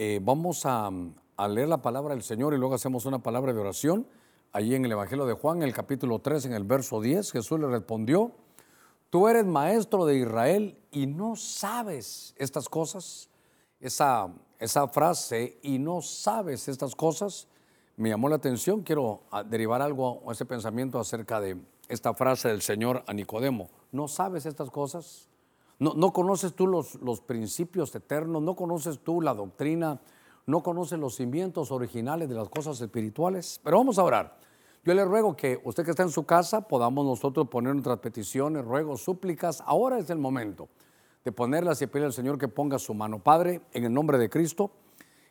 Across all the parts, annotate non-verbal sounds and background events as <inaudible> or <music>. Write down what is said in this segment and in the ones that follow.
Eh, vamos a, a, leer la palabra del Señor y luego hacemos una palabra de oración. Allí en el Evangelio de Juan, en el capítulo 3, en el verso 10, Jesús le respondió, tú eres maestro de Israel y no sabes estas cosas. Esa, esa frase, y no sabes estas cosas, me llamó la atención. Quiero ah, derivar algo, ese pensamiento acerca de esta frase del Señor a Nicodemo. ¿No sabes estas cosas? No, conoces tú los, principios eternos, no conoces tú la doctrina, no conoces los cimientos originales de las cosas espirituales. Pero vamos a orar. Yo le ruego que usted que está en su casa podamos nosotros poner nuestras peticiones, ruegos, súplicas. Ahora es el momento de ponerlas y pedirle al Señor que ponga su mano. Padre, en el nombre de Cristo,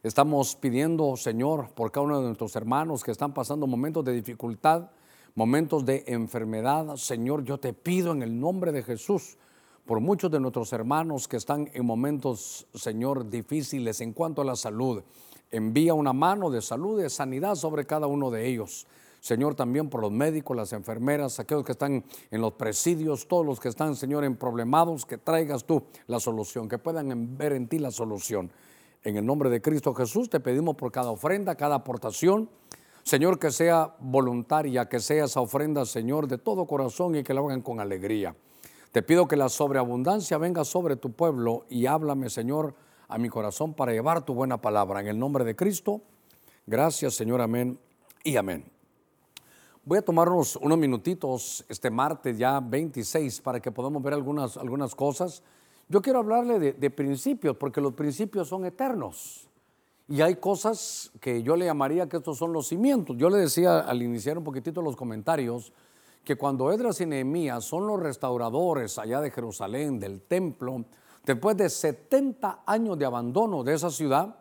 estamos pidiendo, Señor, por cada uno de nuestros hermanos que están pasando momentos de dificultad, momentos de enfermedad. Señor, yo te pido en el nombre de Jesús por muchos de nuestros hermanos que están en momentos, Señor, difíciles en cuanto a la salud. Envía una mano de salud, de sanidad sobre cada uno de ellos. Señor, también por los médicos, las enfermeras, aquellos que están en los presidios, todos los que están, Señor, en problemados, que traigas tú la solución, que puedan ver en ti la solución. En el nombre de Cristo Jesús te pedimos por cada ofrenda, cada aportación. Señor, que sea voluntaria, que sea esa ofrenda, Señor, de todo corazón y que la hagan con alegría. Te pido que la sobreabundancia venga sobre tu pueblo y háblame, Señor, a mi corazón para llevar tu buena palabra. En el nombre de Cristo, gracias, Señor, amén y amén. Voy a tomarnos unos minutitos este martes ya 26 para que podamos ver algunas, algunas cosas. Yo quiero hablarle de, de principios porque los principios son eternos. Y hay cosas que yo le llamaría que estos son los cimientos. Yo le decía al iniciar un poquitito los comentarios, que cuando Edras y Nehemías son los restauradores allá de Jerusalén, del templo, después de 70 años de abandono de esa ciudad,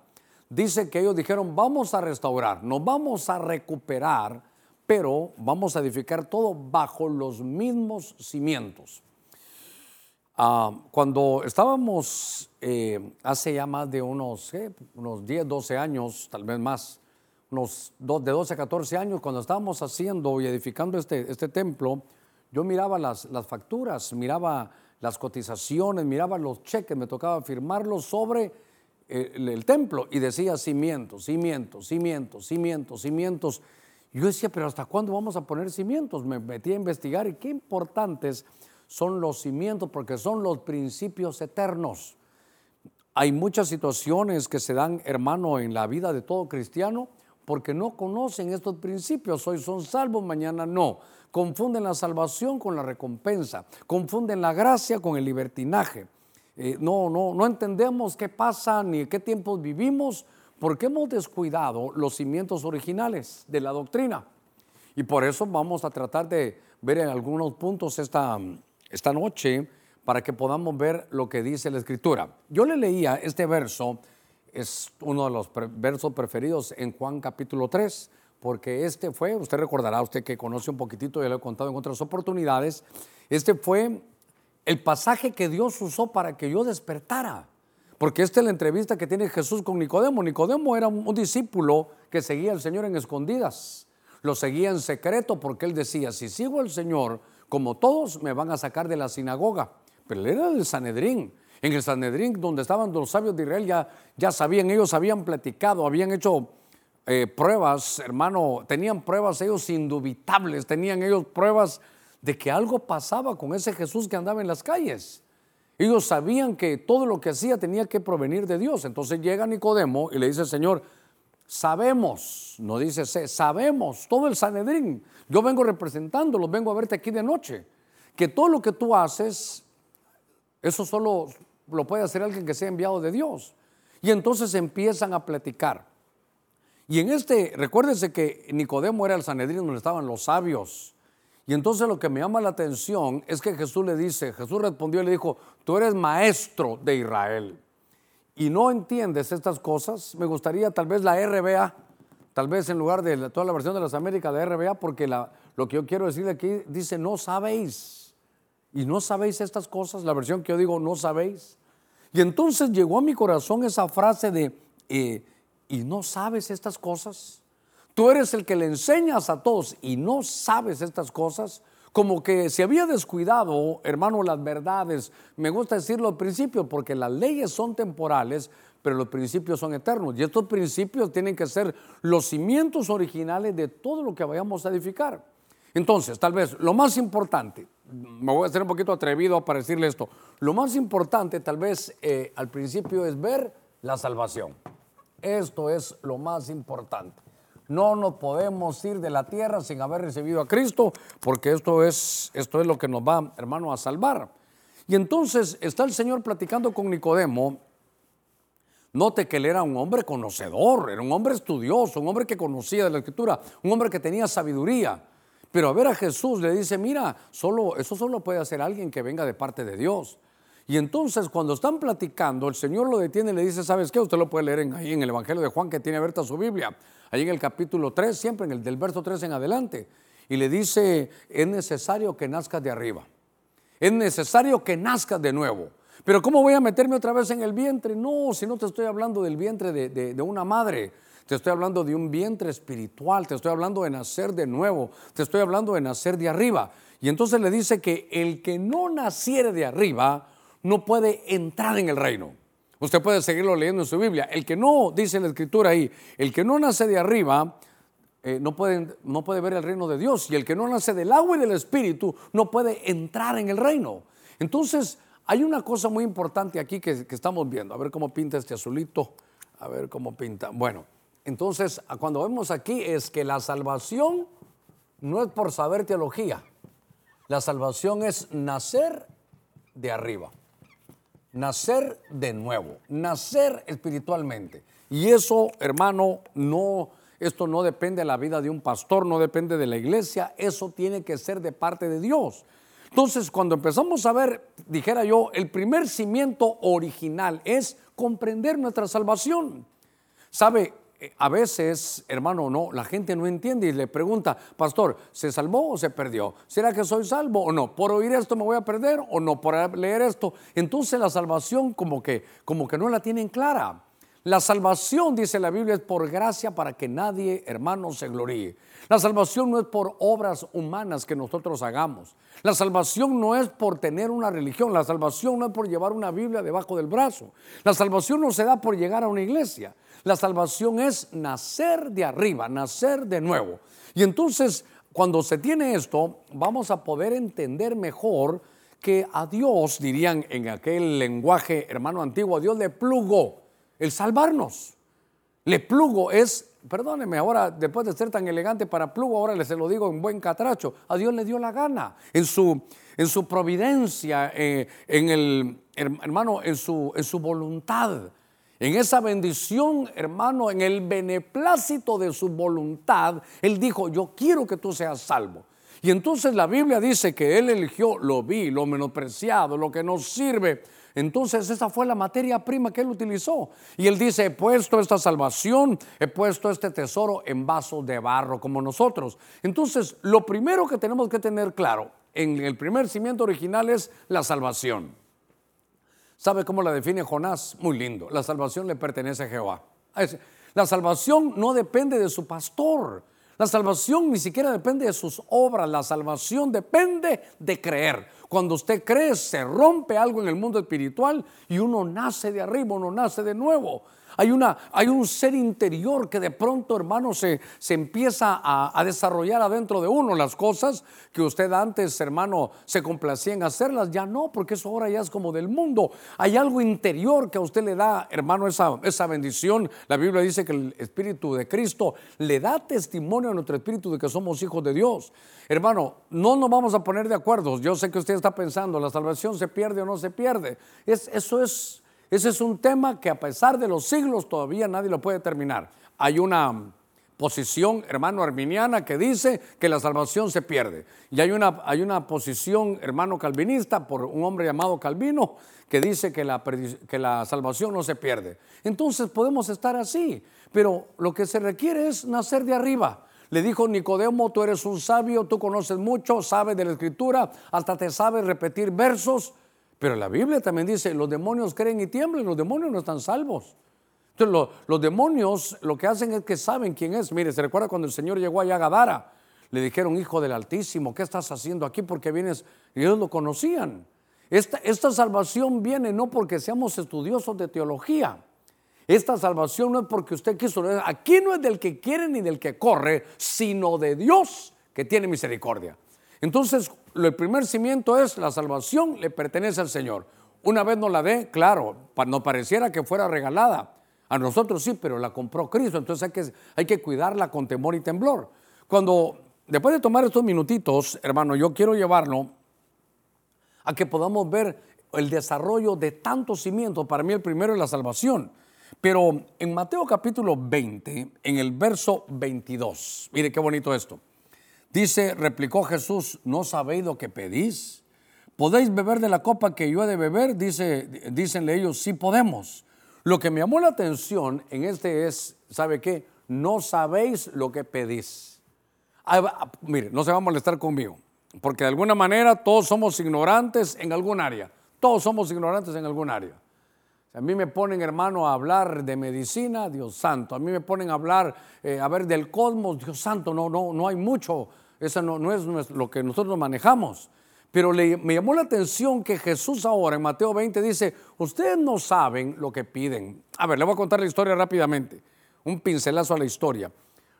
dice que ellos dijeron, vamos a restaurar, nos vamos a recuperar, pero vamos a edificar todo bajo los mismos cimientos. Ah, cuando estábamos eh, hace ya más de unos, unos 10, 12 años, tal vez más, de 12 a 14 años, cuando estábamos haciendo y edificando este, este templo, yo miraba las, las facturas, miraba las cotizaciones, miraba los cheques, me tocaba firmarlos sobre eh, el, templo y decía cimientos, cimientos, cimientos, cimientos, cimientos. Yo decía, pero ¿hasta cuándo vamos a poner cimientos? Me metí a investigar y qué importantes son los cimientos porque son los principios eternos. Hay muchas situaciones que se dan, hermano, en la vida de todo cristiano porque no conocen estos principios. Hoy son salvos, mañana no. Confunden la salvación con la recompensa, confunden la gracia con el libertinaje. Eh, no, no, no entendemos qué pasa ni qué tiempos vivimos porque hemos descuidado los cimientos originales de la doctrina. Y por eso vamos a tratar de ver en algunos puntos esta, esta noche para que podamos ver lo que dice la Escritura. Yo le leía este verso es uno de los versos preferidos en Juan capítulo 3, porque este fue, usted recordará, usted que conoce un poquitito, ya lo he contado en otras oportunidades, este fue el pasaje que Dios usó para que yo despertara. Porque esta es la entrevista que tiene Jesús con Nicodemo. Nicodemo era un, discípulo que seguía al Señor en escondidas. Lo seguía en secreto porque él decía, si sigo al Señor, como todos me van a sacar de la sinagoga. Pero él era del Sanedrín. En el Sanedrín, donde estaban los sabios de Israel, ya, ya sabían, ellos habían platicado, habían hecho eh, pruebas, hermano, tenían pruebas ellos indubitables, tenían ellos pruebas de que algo pasaba con ese Jesús que andaba en las calles. Ellos sabían que todo lo que hacía tenía que provenir de Dios. Entonces llega Nicodemo y le dice, Señor, sabemos, no dice sabemos, todo el Sanedrín, yo vengo representándolos, vengo a verte aquí de noche, que todo lo que tú haces, eso solo lo puede hacer alguien que sea enviado de Dios. Y entonces empiezan a platicar. Y en este, recuérdense que Nicodemo era el Sanedrín donde estaban los sabios. Y entonces lo que me llama la atención es que Jesús le dice, Jesús respondió y le dijo, tú eres maestro de Israel. Y no entiendes estas cosas, me gustaría tal vez la RBA, tal vez en lugar de toda la versión de las Américas de RBA, porque lo que yo quiero decir aquí dice, no sabéis y no sabéis estas cosas, la versión que yo digo, no sabéis. Y entonces llegó a mi corazón esa frase de, eh, ¿y no sabes estas cosas? Tú eres el que le enseñas a todos y no sabes estas cosas. Como que se había descuidado, hermano, las verdades. Me gusta decirlo al principio porque las leyes son temporales, pero los principios son eternos. Y estos principios tienen que ser los cimientos originales de todo lo que vayamos a edificar. Entonces, tal vez lo más importante, me voy a hacer un poquito atrevido para decirle esto, lo más importante tal vez eh, al principio es ver la salvación. Esto es lo más importante. No nos podemos ir de la tierra sin haber recibido a Cristo, porque esto es, esto es lo que nos va, hermano, a salvar. Y entonces está el Señor platicando con Nicodemo. Note que él era un hombre conocedor, era un hombre estudioso, un hombre que conocía de la escritura, un hombre que tenía sabiduría. Pero a ver a Jesús le dice, mira, solo, eso solo puede hacer alguien que venga de parte de Dios. Y entonces cuando están platicando, el Señor lo detiene y le dice, ¿sabes qué? Usted lo puede leer ahí en el Evangelio de Juan que tiene abierta su Biblia, ahí en el capítulo 3, siempre en el del verso 3 en adelante. Y le dice, es necesario que nazcas de arriba. Es necesario que nazcas de nuevo. Pero ¿cómo voy a meterme otra vez en el vientre? No, si no te estoy hablando del vientre de, de una madre. Te estoy hablando de un vientre espiritual, te estoy hablando de nacer de nuevo, te estoy hablando de nacer de arriba. Y entonces le dice que el que no naciere de arriba no puede entrar en el reino. Usted puede seguirlo leyendo en su Biblia. El que no, dice la escritura ahí, el que no nace de arriba eh, no, puede, no puede ver el reino de Dios. Y el que no nace del agua y del espíritu no puede entrar en el reino. Entonces, hay una cosa muy importante aquí que, que estamos viendo. A ver cómo pinta este azulito. A ver cómo pinta. Bueno, entonces, cuando vemos aquí es que la salvación no es por saber teología. La salvación es nacer de arriba nacer de nuevo, nacer espiritualmente. Y eso, hermano, no, esto no depende de la vida de un pastor, no depende de la iglesia, eso tiene que ser de parte de Dios. Entonces, cuando empezamos a ver, dijera yo, el primer cimiento original es comprender nuestra salvación. ¿Sabe? Eh, a veces, hermano, no, la gente no entiende y le pregunta, pastor, ¿se salvó o se perdió? ¿Será que soy salvo o no? ¿Por oír esto me voy a perder o no? ¿Por leer esto? Entonces la salvación como que, como que no la tienen clara. La salvación, dice la Biblia, es por gracia para que nadie, hermano, se gloríe. La salvación no es por obras humanas que nosotros hagamos. La salvación no es por tener una religión. La salvación no es por llevar una Biblia debajo del brazo. La salvación no se da por llegar a una iglesia. La salvación es nacer de arriba, nacer de nuevo. Y entonces, cuando se tiene esto, vamos a poder entender mejor que a Dios, dirían en aquel lenguaje hermano antiguo, a Dios le plugó el salvarnos. Le plugo es, perdóneme, ahora después de ser tan elegante para plugo, ahora se lo digo en buen catracho, a Dios le dio la gana en su, en su providencia, eh, en el, hermano, en su, en su voluntad. En esa bendición, hermano, en el beneplácito de su voluntad, Él dijo, yo quiero que tú seas salvo. Y entonces la Biblia dice que Él eligió lo vi, lo menospreciado, lo que nos sirve entonces esa fue la materia prima que él utilizó. Y él dice, he puesto esta salvación, he puesto este tesoro en vasos de barro como nosotros. Entonces, lo primero que tenemos que tener claro en el primer cimiento original es la salvación. ¿Sabe cómo la define Jonás? Muy lindo. La salvación le pertenece a Jehová. La salvación no depende de su pastor. La salvación ni siquiera depende de sus obras. La salvación depende de creer. Cuando usted cree, se rompe algo en el mundo espiritual y uno nace de arriba, uno nace de nuevo. Hay, una, hay un ser interior que de pronto, hermano, se, se empieza a, desarrollar adentro de uno. Las cosas que usted antes, hermano, se complacía en hacerlas, ya no, porque eso ahora ya es como del mundo. Hay algo interior que a usted le da, hermano, esa, esa bendición. La Biblia dice que el Espíritu de Cristo le da testimonio a nuestro Espíritu de que somos hijos de Dios. Hermano, no nos vamos a poner de acuerdo. Yo sé que usted está pensando, ¿la salvación se pierde o no se pierde? Es, eso es ese es un tema que a pesar de los siglos todavía nadie lo puede terminar. Hay una posición, hermano, arminiana que dice que la salvación se pierde. Y hay una, hay una posición, hermano, calvinista por un hombre llamado Calvino que dice que la, que la salvación no se pierde. Entonces podemos estar así, pero lo que se requiere es nacer de arriba. Le dijo Nicodemo, tú eres un sabio, tú conoces mucho, sabes de la escritura, hasta te sabes repetir versos. Pero la Biblia también dice, los demonios creen y tiemblan, los demonios no están salvos. Entonces los demonios lo que hacen es que saben quién es. Mire, se recuerda cuando el Señor llegó allá a Gadara, le dijeron, hijo del Altísimo, ¿qué estás haciendo aquí? Porque vienes, y ellos lo conocían. Esta, esta salvación viene no porque seamos estudiosos de teología. Esta salvación no es porque usted quiso, aquí no es del que quiere ni del que corre, sino de Dios que tiene misericordia. Entonces, el primer cimiento es la salvación le pertenece al Señor. Una vez no la dé, claro, no pareciera que fuera regalada. A nosotros sí, pero la compró Cristo, entonces hay que, hay que cuidarla con temor y temblor. Cuando, después de tomar estos minutitos, hermano, yo quiero llevarlo a que podamos ver el desarrollo de tantos cimientos. Para mí el primero es la salvación. Pero en Mateo capítulo 20, en el verso 22, mire qué bonito esto. Dice, replicó Jesús, ¿no sabéis lo que pedís? ¿Podéis beber de la copa que yo he de beber? Dice, dícenle ellos, sí podemos. Lo que me llamó la atención en este es, ¿sabe qué? No sabéis lo que pedís. mire, no se va a molestar conmigo, porque de alguna manera todos somos ignorantes en algún área. Todos somos ignorantes en algún área. A mí me ponen, hermano, a hablar de medicina, Dios santo. A mí me ponen a hablar, eh, a ver, del cosmos, Dios santo. No, no, no hay mucho. Eso no, no es lo que nosotros manejamos. Pero me llamó la atención que Jesús ahora en Mateo 20 dice, ustedes no saben lo que piden. A ver, le voy a contar la historia rápidamente. Un pincelazo a la historia.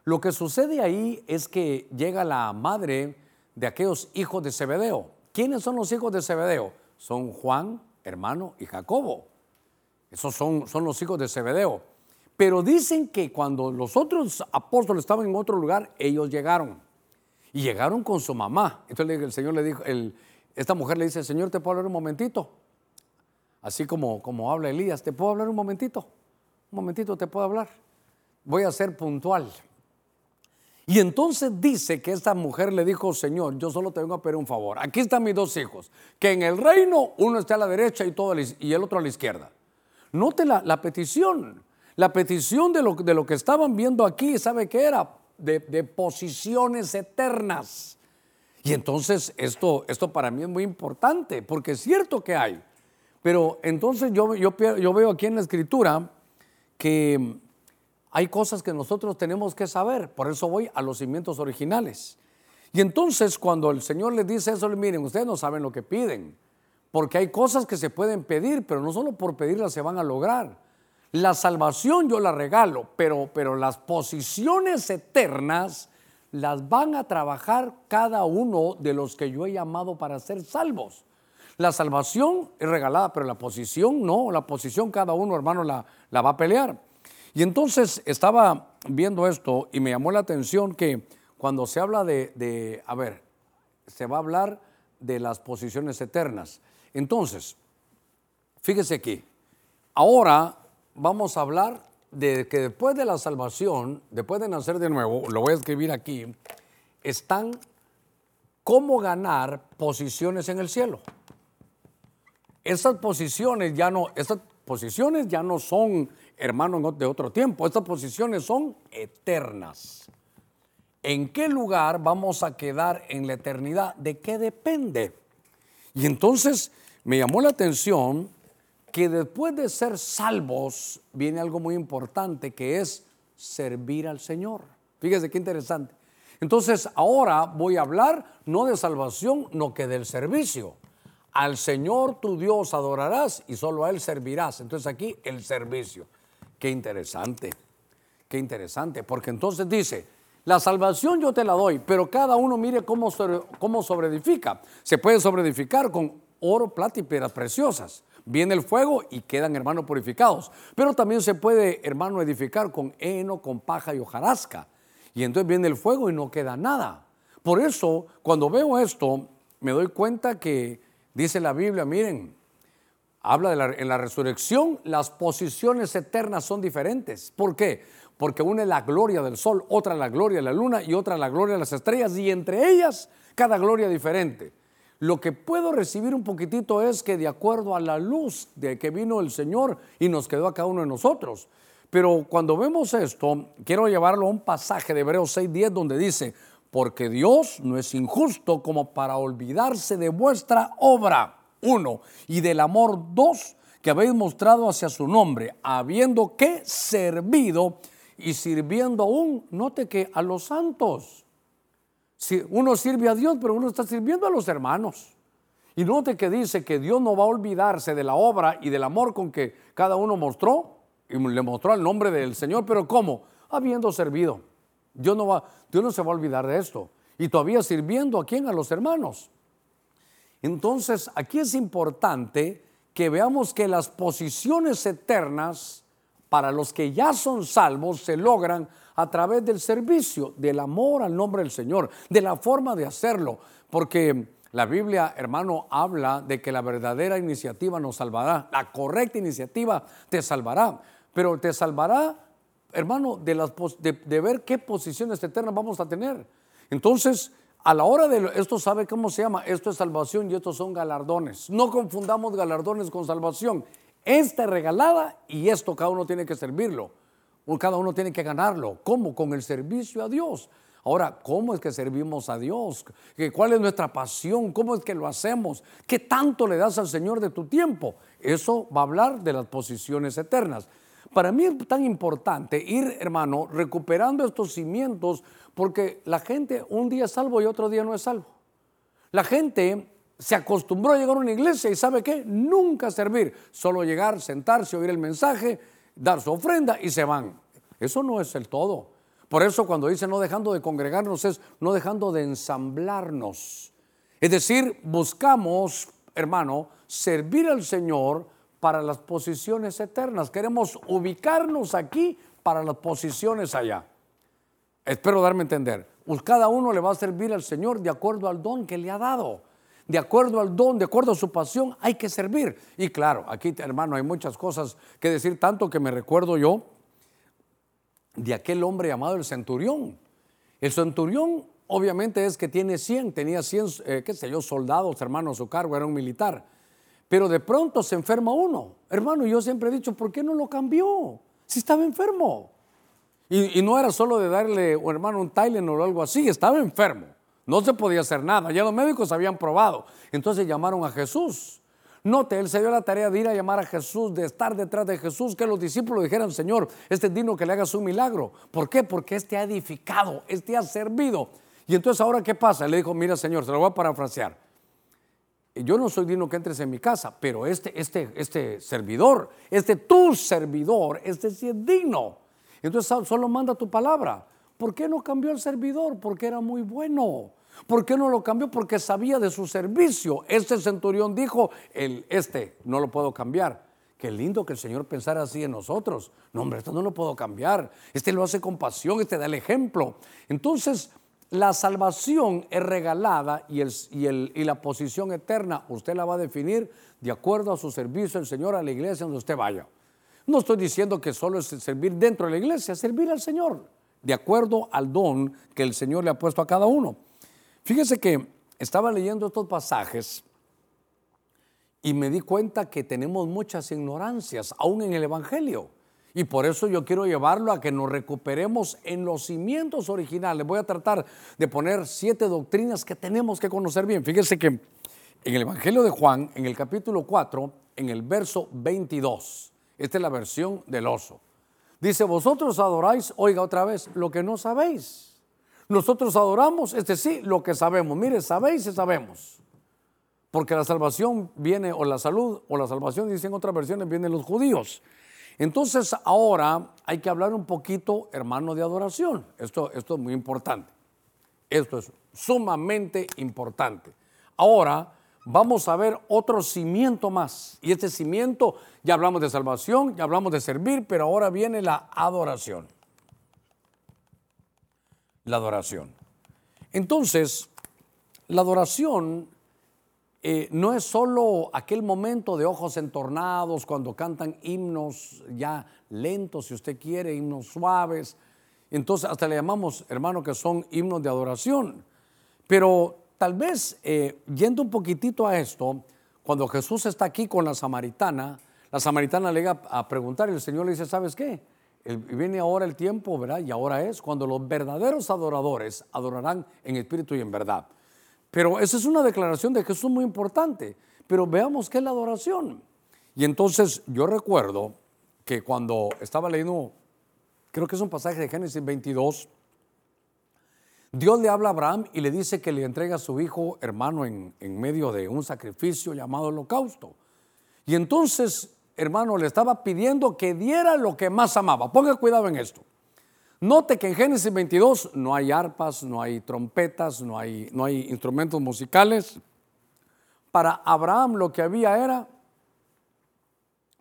Lo que sucede ahí es que llega la madre de aquellos hijos de Zebedeo. ¿Quiénes son los hijos de Zebedeo? Son Juan, hermano, y Jacobo. Esos son, son los hijos de Zebedeo. Pero dicen que cuando los otros apóstoles estaban en otro lugar, ellos llegaron. Y llegaron con su mamá. Entonces el Señor le dijo, esta mujer le dice, Señor, ¿te puedo hablar un momentito? Así como, como habla Elías, ¿te puedo hablar un momentito? Un momentito, ¿te puedo hablar? Voy a ser puntual. Y entonces dice que esta mujer le dijo, Señor, yo solo te vengo a pedir un favor. Aquí están mis dos hijos, que en el reino uno está a la derecha y, todo, y el otro a la izquierda. Note la, petición. La petición de lo, de lo que estaban viendo aquí, ¿sabe qué era? De, posiciones eternas. Y entonces esto, esto para mí es muy importante, porque es cierto que hay. Pero entonces yo, yo, yo veo aquí en la escritura que hay cosas que nosotros tenemos que saber. Por eso voy a los cimientos originales. Y entonces cuando el Señor les dice eso, miren, ustedes no saben lo que piden. Porque hay cosas que se pueden pedir, pero no solo por pedirlas se van a lograr. La salvación yo la regalo, pero, pero las posiciones eternas las van a trabajar cada uno de los que yo he llamado para ser salvos. La salvación es regalada, pero la posición no, la posición cada uno, hermano, la, la va a pelear. Y entonces estaba viendo esto y me llamó la atención que cuando se habla de, de, a ver, se va a hablar de las posiciones eternas. Entonces, fíjese aquí, ahora vamos a hablar de que después de la salvación, después de nacer de nuevo, lo voy a escribir aquí, están cómo ganar posiciones en el cielo. Estas posiciones ya no, posiciones ya no son, hermanos, de otro tiempo, estas posiciones son eternas. ¿En qué lugar vamos a quedar en la eternidad? ¿De qué depende? Y entonces me llamó la atención que después de ser salvos viene algo muy importante que es servir al Señor. Fíjese qué interesante. Entonces ahora voy a hablar no de salvación, no que del servicio. Al Señor tu Dios adorarás y solo a Él servirás. Entonces aquí el servicio. Qué interesante, qué interesante, porque entonces dice, la salvación yo te la doy, pero cada uno mire cómo, cómo sobreedifica. Se puede sobreedificar con oro, plata y piedras preciosas. Viene el fuego y quedan, hermanos, purificados. Pero también se puede, hermano, edificar con heno, con paja y hojarasca. Y entonces viene el fuego y no queda nada. Por eso, cuando veo esto, me doy cuenta que dice la Biblia, miren, habla de la, en la resurrección, las posiciones eternas son diferentes. ¿Por qué? Porque una es la gloria del sol, otra la gloria de la luna y otra la gloria de las estrellas, y entre ellas cada gloria diferente. Lo que puedo recibir un poquitito es que de acuerdo a la luz de que vino el Señor y nos quedó a cada uno de nosotros. Pero cuando vemos esto, quiero llevarlo a un pasaje de Hebreos 6:10 donde dice, porque Dios no es injusto como para olvidarse de vuestra obra, uno, y del amor, dos, que habéis mostrado hacia su nombre, habiendo que servido y sirviendo aún, note que a los santos uno sirve a Dios, pero uno está sirviendo a los hermanos. Y note que dice que Dios no va a olvidarse de la obra y del amor con que cada uno mostró. y le mostró el nombre del Señor, pero ¿cómo? Habiendo servido. Dios no, va, Dios no se va a olvidar de esto. Y todavía sirviendo a quién? A los hermanos. Entonces, aquí es importante que veamos que las posiciones eternas para los que ya son salvos se logran a través del servicio, del amor al nombre del Señor, de la forma de hacerlo, porque la Biblia, hermano, habla de que la verdadera iniciativa nos salvará, la correcta iniciativa te salvará, pero te salvará, hermano, de, las, de, ver qué posiciones eternas vamos a tener. Entonces, a la hora de esto sabe cómo se llama, esto es salvación y estos son galardones. No confundamos galardones con salvación. Esta es regalada y esto cada uno tiene que servirlo. Cada uno tiene que ganarlo. ¿Cómo? Con el servicio a Dios. Ahora, ¿cómo es que servimos a Dios? ¿Cuál es nuestra pasión? ¿Cómo es que lo hacemos? ¿Qué tanto le das al Señor de tu tiempo? Eso va a hablar de las posiciones eternas. Para mí es tan importante ir, hermano, recuperando estos cimientos porque la gente un día es salvo y otro día no es salvo. La gente se acostumbró a llegar a una iglesia y sabe qué, nunca servir, solo llegar, sentarse, oír el mensaje, dar su ofrenda y se van. Eso no es el todo. Por eso cuando dice no dejando de congregarnos es no dejando de ensamblarnos. Es decir, buscamos, hermano, servir al Señor para las posiciones eternas. Queremos ubicarnos aquí para las posiciones allá. Espero darme a entender. Pues cada uno le va a servir al Señor de acuerdo al don que le ha dado. De acuerdo al don, de acuerdo a su pasión, hay que servir. Y claro, aquí hermano, hay muchas cosas que decir, tanto que me recuerdo yo de aquel hombre llamado el centurión. El centurión obviamente es que tiene 100, tenía 100, eh, qué sé yo, soldados, hermanos, a su cargo, era un militar. Pero de pronto se enferma uno. Hermano, yo siempre he dicho, ¿por qué no lo cambió? Si estaba enfermo. Y, no era solo de darle, hermano, un Tylenol o algo así, estaba enfermo. No se podía hacer nada. Ya los médicos habían probado. Entonces llamaron a Jesús. Note, él se dio la tarea de ir a llamar a Jesús, de estar detrás de Jesús, que los discípulos dijeran, Señor, este es digno que le hagas un milagro. ¿Por qué? Porque este ha edificado, este ha servido. Y entonces ahora, ¿qué pasa? Le dijo, mira, Señor, se lo voy a parafrasear. Yo no soy digno que entres en mi casa, pero este, este, este servidor, este tu servidor, este sí es digno. Entonces solo manda tu palabra. ¿Por qué no cambió el servidor? Porque era muy bueno. ¿Por qué no lo cambió? Porque sabía de su servicio. Este centurión dijo, el, este no lo puedo cambiar. Qué lindo que el Señor pensara así en nosotros. No, hombre, esto no lo puedo cambiar. Este lo hace con pasión, este da el ejemplo. Entonces, la salvación es regalada y, y, la posición eterna usted la va a definir de acuerdo a su servicio al Señor, a la iglesia donde usted vaya. No estoy diciendo que solo es servir dentro de la iglesia, servir al Señor, de acuerdo al don que el Señor le ha puesto a cada uno. Fíjese que estaba leyendo estos pasajes y me di cuenta que tenemos muchas ignorancias, aún en el Evangelio. Y por eso yo quiero llevarlo a que nos recuperemos en los cimientos originales. Voy a tratar de poner siete doctrinas que tenemos que conocer bien. Fíjese que en el Evangelio de Juan, en el capítulo 4, en el verso 22, esta es la versión del oso. Dice, vosotros adoráis, oiga otra vez, lo que no sabéis. Nosotros adoramos, este sí, lo que sabemos. Mire, sabéis y sabemos. Porque la salvación viene, o la salud, o la salvación, dicen otras versiones, vienen los judíos. Entonces ahora hay que hablar un poquito, hermano, de adoración. Esto, esto es muy importante. Esto es sumamente importante. Ahora vamos a ver otro cimiento más. Y este cimiento, ya hablamos de salvación, ya hablamos de servir, pero ahora viene la adoración la adoración. Entonces, la adoración eh, no es solo aquel momento de ojos entornados cuando cantan himnos ya lentos, si usted quiere, himnos suaves. Entonces, hasta le llamamos, hermano, que son himnos de adoración. Pero tal vez, eh, yendo un poquitito a esto, cuando Jesús está aquí con la samaritana, la samaritana le llega a preguntar y el Señor le dice, ¿sabes qué? Viene ahora el tiempo, ¿verdad? Y ahora es cuando los verdaderos adoradores adorarán en espíritu y en verdad. Pero esa es una declaración de Jesús muy importante. Pero veamos qué es la adoración. Y entonces yo recuerdo que cuando estaba leyendo, creo que es un pasaje de Génesis 22, Dios le habla a Abraham y le dice que le entrega a su hijo hermano en, en medio de un sacrificio llamado holocausto. Y entonces hermano, le estaba pidiendo que diera lo que más amaba. Ponga cuidado en esto. Note que en Génesis 22 no hay arpas, no hay trompetas, no hay, no hay instrumentos musicales. Para Abraham lo que había era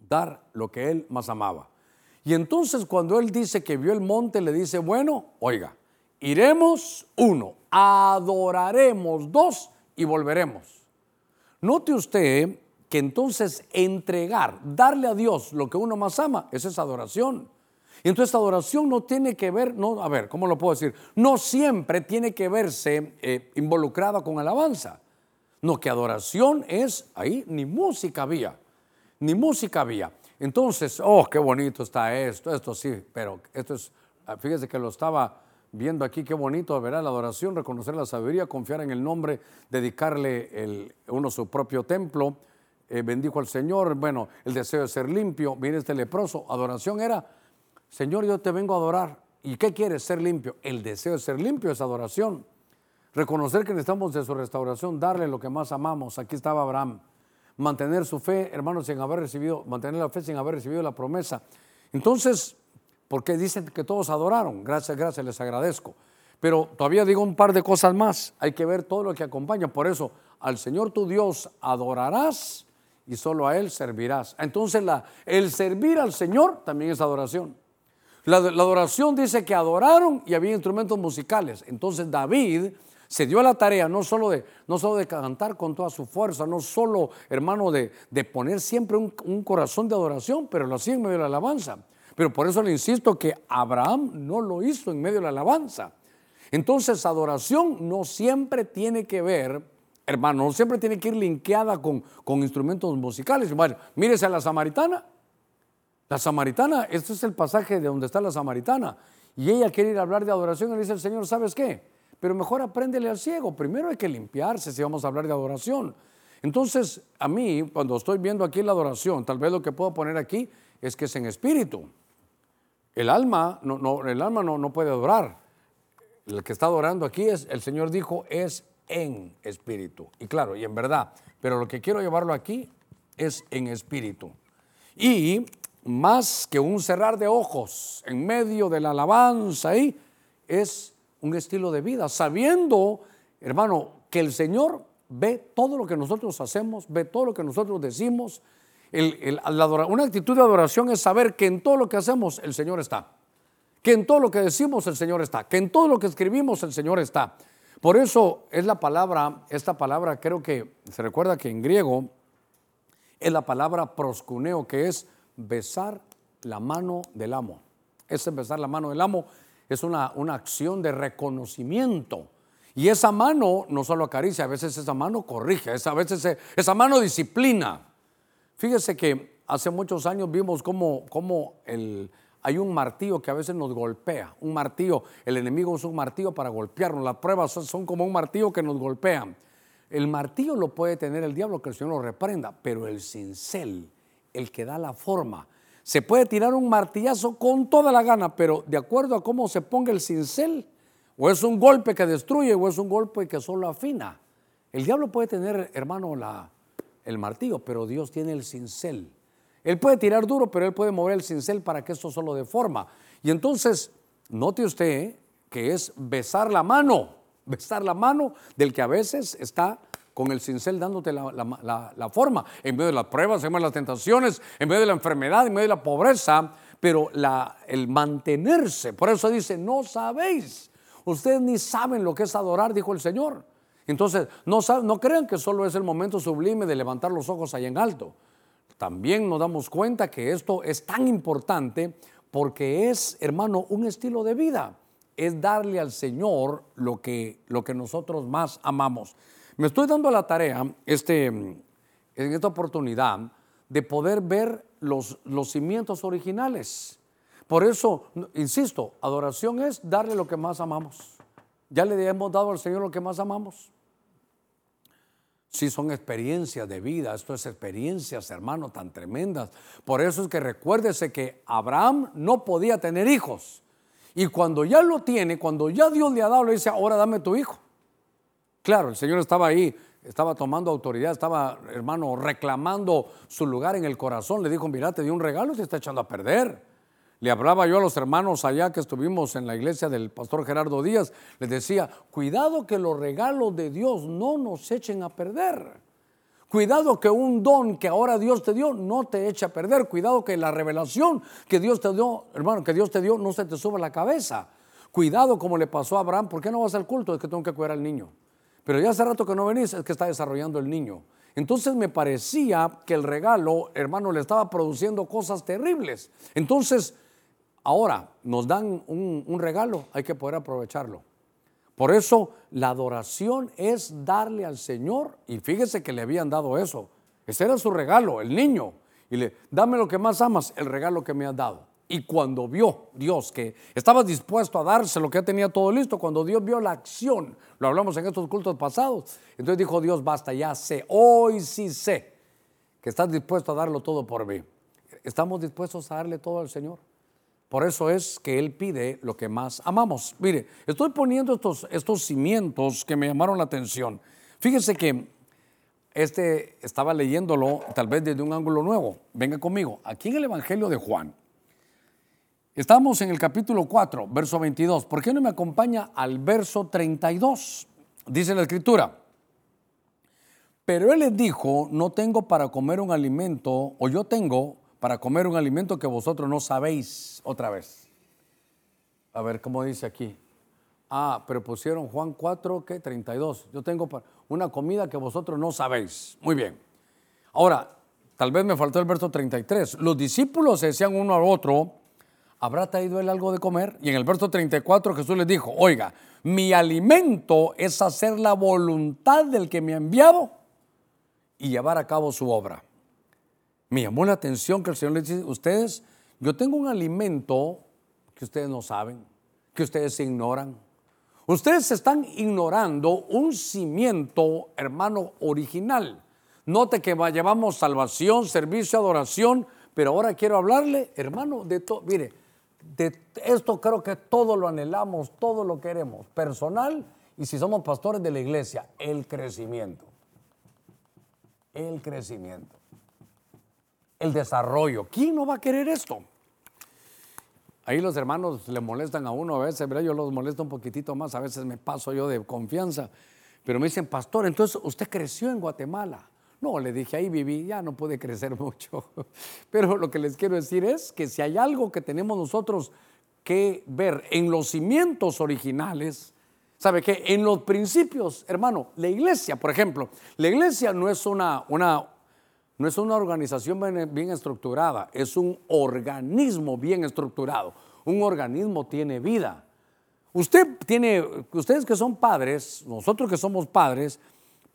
dar lo que él más amaba. Y entonces cuando él dice que vio el monte, le dice, bueno, oiga, iremos uno, adoraremos dos y volveremos. Note usted entonces entregar, darle a Dios lo que uno más ama, esa es adoración. Y entonces adoración no tiene que ver, no, a ver, ¿cómo lo puedo decir? No siempre tiene que verse eh, involucrada con alabanza. No, que adoración es, ahí ni música había, ni música había. Entonces, oh, qué bonito está esto, esto sí, pero esto es, ah, fíjese que lo estaba viendo aquí, qué bonito, verá la adoración, reconocer la sabiduría, confiar en el nombre, dedicarle el, uno su propio templo, eh, bendijo al Señor, bueno, el deseo de ser limpio, mire este leproso, adoración era, Señor, yo te vengo a adorar. ¿Y qué quieres? Ser limpio. El deseo de ser limpio es adoración. Reconocer que necesitamos de su restauración, darle lo que más amamos. Aquí estaba Abraham. Mantener su fe, hermanos, sin haber recibido, mantener la fe sin haber recibido la promesa. Entonces, porque dicen que todos adoraron? Gracias, gracias, les agradezco. Pero todavía digo un par de cosas más. Hay que ver todo lo que acompaña. Por eso, al Señor tu Dios adorarás y solo a Él servirás. Entonces, el servir al Señor también es adoración. La, adoración dice que adoraron y había instrumentos musicales. Entonces David se dio a la tarea no solo de, no solo de cantar con toda su fuerza, no solo, hermano, de, de poner siempre un, un, corazón de adoración, pero lo hacía en medio de la alabanza. Pero por eso le insisto que Abraham no lo hizo en medio de la alabanza. Entonces, adoración no siempre tiene que ver, hermano, no siempre tiene que ir linkeada con, con instrumentos musicales. Bueno, mírese a la samaritana. La samaritana, este es el pasaje de donde está la samaritana. Y ella quiere ir a hablar de adoración y le dice el Señor, ¿sabes qué? Pero mejor apréndele al ciego. Primero hay que limpiarse si vamos a hablar de adoración. Entonces, a mí, cuando estoy viendo aquí la adoración, tal vez lo que puedo poner aquí es que es en espíritu. El alma no, no el alma no, no puede adorar. El que está adorando aquí es, el Señor dijo, es en espíritu. Y claro, y en verdad. Pero lo que quiero llevarlo aquí es en espíritu. Y más que un cerrar de ojos en medio de la alabanza ahí, es un estilo de vida, sabiendo, hermano, que el Señor ve todo lo que nosotros hacemos, ve todo lo que nosotros decimos. una actitud de adoración es saber que en todo lo que hacemos el Señor está, que en todo lo que decimos el Señor está, que en todo lo que escribimos el Señor está. Por eso es la palabra, esta palabra creo que se recuerda que en griego es la palabra proscuneo, que es besar la mano del amo. Ese besar la mano del amo es una, una acción de reconocimiento. Y esa mano no solo acaricia, a veces esa mano corrige, a veces esa mano disciplina. Fíjese que hace muchos años vimos cómo, cómo el, hay un martillo que a veces nos golpea. Un martillo, el enemigo usa un martillo para golpearnos. Las pruebas son, son como un martillo que nos golpean. El martillo lo puede tener el diablo, que el Señor lo reprenda, pero el cincel el que da la forma. Se puede tirar un martillazo con toda la gana, pero de acuerdo a cómo se ponga el cincel, o es un golpe que destruye o es un golpe que solo afina. El diablo puede tener, hermano, la, el martillo, pero Dios tiene el cincel. Él puede tirar duro, pero él puede mover el cincel para que esto solo deforma. Y entonces, note usted que es besar la mano, <laughs> besar la mano del que a veces está con el cincel dándote la, forma, en medio de las pruebas, en medio de las tentaciones, en medio de la enfermedad, en medio de la pobreza, pero el mantenerse, por eso dice, no sabéis, ustedes ni saben lo que es adorar, dijo el Señor. Entonces, no, no crean que solo es el momento sublime de levantar los ojos ahí en alto. También nos damos cuenta que esto es tan importante porque es, hermano, un estilo de vida. Es darle al Señor lo que, lo que nosotros más amamos. Me estoy dando la tarea este, en esta oportunidad de poder ver los, los cimientos originales. Por eso, insisto, adoración es darle lo que más amamos. Ya le hemos dado al Señor lo que más amamos. Sí, son experiencias de vida, esto es experiencias, hermano, tan tremendas. Por eso es que recuérdese que Abraham no podía tener hijos. Y cuando ya lo tiene, cuando ya Dios le ha dado, le dice, ahora dame tu hijo. Claro, el Señor estaba ahí estaba tomando autoridad, estaba, hermano, reclamando su lugar en el corazón. Le dijo, mira, te di un regalo y se está echando a perder. Le hablaba yo a los hermanos allá que estuvimos en la iglesia del pastor Gerardo Díaz, les decía, cuidado que los regalos de Dios no nos echen a perder. Cuidado que un don que ahora Dios te dio no te eche a perder. Cuidado que la revelación que Dios te dio, hermano, que Dios te dio no se te suba a la cabeza. Cuidado como le pasó a Abraham, ¿por qué no vas al culto? Es que tengo que cuidar al niño. Pero ya hace rato que no venís, es que está desarrollando el niño. Entonces me parecía que el regalo, hermano, le estaba produciendo cosas terribles. Entonces, ahora nos dan un, regalo, hay que poder aprovecharlo. Por eso la adoración es darle al Señor, y fíjese que le habían dado eso. Ese era su regalo, el niño. Y le, dame lo que más amas, el regalo que me has dado. Y cuando vio Dios que estaba dispuesto a darse lo que tenía todo listo, cuando Dios vio la acción, lo hablamos en estos cultos pasados, entonces dijo Dios, basta, ya sé, hoy sí sé que estás dispuesto a darlo todo por mí. Estamos dispuestos a darle todo al Señor. Por eso es que Él pide lo que más amamos. Mire, estoy poniendo estos, estos cimientos que me llamaron la atención. Fíjese que este estaba leyéndolo tal vez desde un ángulo nuevo. Venga conmigo. Aquí en el Evangelio de Juan, Estamos en el capítulo 4, verso 22. ¿Por qué no me acompaña al verso 32? Dice la escritura. Pero él les dijo, no tengo para comer un alimento, o yo tengo para comer un alimento que vosotros no sabéis. Otra vez. A ver, ¿cómo dice aquí? Ah, pero pusieron Juan 4, ¿qué? 32. Yo tengo una comida que vosotros no sabéis. Muy bien. Ahora, tal vez me faltó el verso 33. Los discípulos se decían uno al otro, ¿habrá traído él algo de comer? Y en el verso 34 Jesús les dijo, oiga, mi alimento es hacer la voluntad del que me ha enviado y llevar a cabo su obra. Me llamó la atención que el Señor les dice, ustedes, yo tengo un alimento que ustedes no saben, que ustedes ignoran. Ustedes están ignorando un cimiento, hermano, original. Note que llevamos salvación, servicio, adoración, pero ahora quiero hablarle, hermano, de todo. Mire, de esto creo que todo lo anhelamos, todo lo queremos, personal y si somos pastores de la iglesia, el crecimiento. El crecimiento. El desarrollo. ¿Quién no va a querer esto? Ahí los hermanos le molestan a uno a veces, yo los molesto un poquitito más, a veces me paso yo de confianza, pero me dicen, pastor, entonces usted creció en Guatemala. No, le dije, ahí viví, ya no pude crecer <laughs> mucho. Pero lo que les quiero decir es que si hay algo que tenemos nosotros que ver en los cimientos originales, ¿sabe qué? En los principios, hermano, la iglesia, por ejemplo, la iglesia no es una, una, no es una organización bien, estructurada, es un organismo bien estructurado. Un organismo tiene vida. Usted tiene, ustedes que son padres, nosotros que somos padres,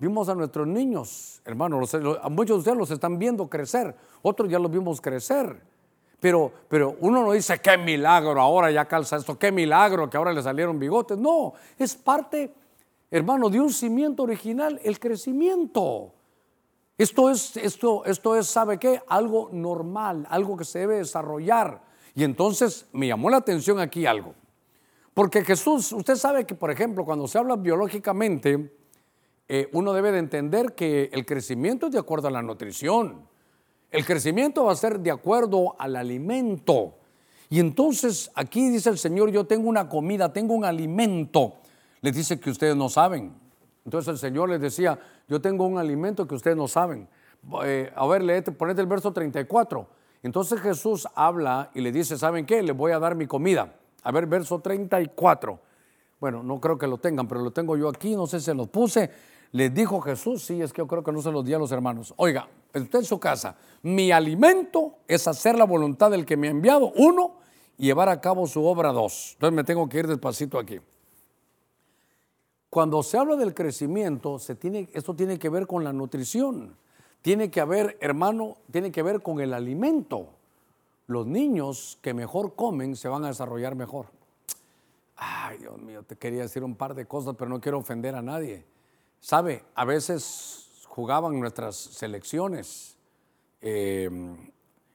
Vimos a nuestros niños, hermanos, muchos de ustedes los están viendo crecer, otros ya los vimos crecer. Pero, pero uno no dice, qué milagro, ahora ya calza esto, qué milagro que ahora le salieron bigotes. No, es parte, hermano, de un cimiento original, el crecimiento. Esto es, esto, esto es, ¿sabe qué? Algo normal, algo que se debe desarrollar. Y entonces me llamó la atención aquí algo. Porque Jesús, usted sabe que, por ejemplo, cuando se habla biológicamente, eh, uno debe de entender que el crecimiento es de acuerdo a la nutrición. El crecimiento va a ser de acuerdo al alimento. Y entonces aquí dice el Señor, yo tengo una comida, tengo un alimento. Les dice que ustedes no saben. Entonces el Señor les decía, yo tengo un alimento que ustedes no saben. Eh, a ver, leete, ponete el verso 34. Entonces Jesús habla y le dice, ¿saben qué? Les voy a dar mi comida. A ver, verso 34. Bueno, no creo que lo tengan, pero lo tengo yo aquí, no sé si se los puse. Les dijo Jesús, sí, es que yo creo que no se los di a los hermanos. Oiga, usted en su casa, mi alimento es hacer la voluntad del que me ha enviado, uno, y llevar a cabo su obra, dos. Entonces me tengo que ir despacito aquí. Cuando se habla del crecimiento, se tiene, esto tiene que ver con la nutrición. Tiene que haber, hermano, tiene que ver con el alimento. Los niños que mejor comen se van a desarrollar mejor. Ay, Dios mío, te quería decir un par de cosas, pero no quiero ofender a nadie. Sabe, a veces jugaban nuestras selecciones em,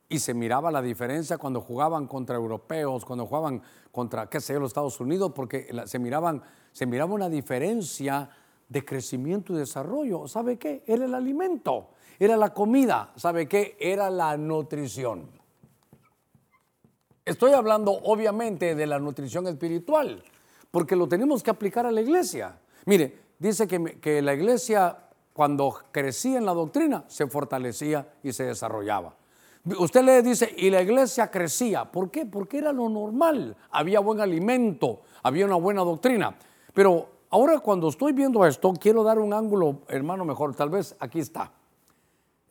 y se miraba la diferencia cuando jugaban contra europeos, cuando jugaban contra, qué sé yo, los Estados Unidos, porque se, miraban, se miraba una diferencia de crecimiento y desarrollo. ¿Sabe qué? Era el alimento, era la comida. ¿Sabe qué? Era la nutrición. Estoy hablando obviamente de la nutrición espiritual, porque lo tenemos que aplicar a la iglesia. Mire, dice que, que la iglesia cuando crecía en la doctrina se fortalecía y se desarrollaba. Usted le dice, y la iglesia crecía. ¿Por qué? Porque era lo normal. Había buen alimento, había una buena doctrina. Pero ahora cuando estoy viendo esto, quiero dar un ángulo, hermano, mejor. Tal vez aquí está.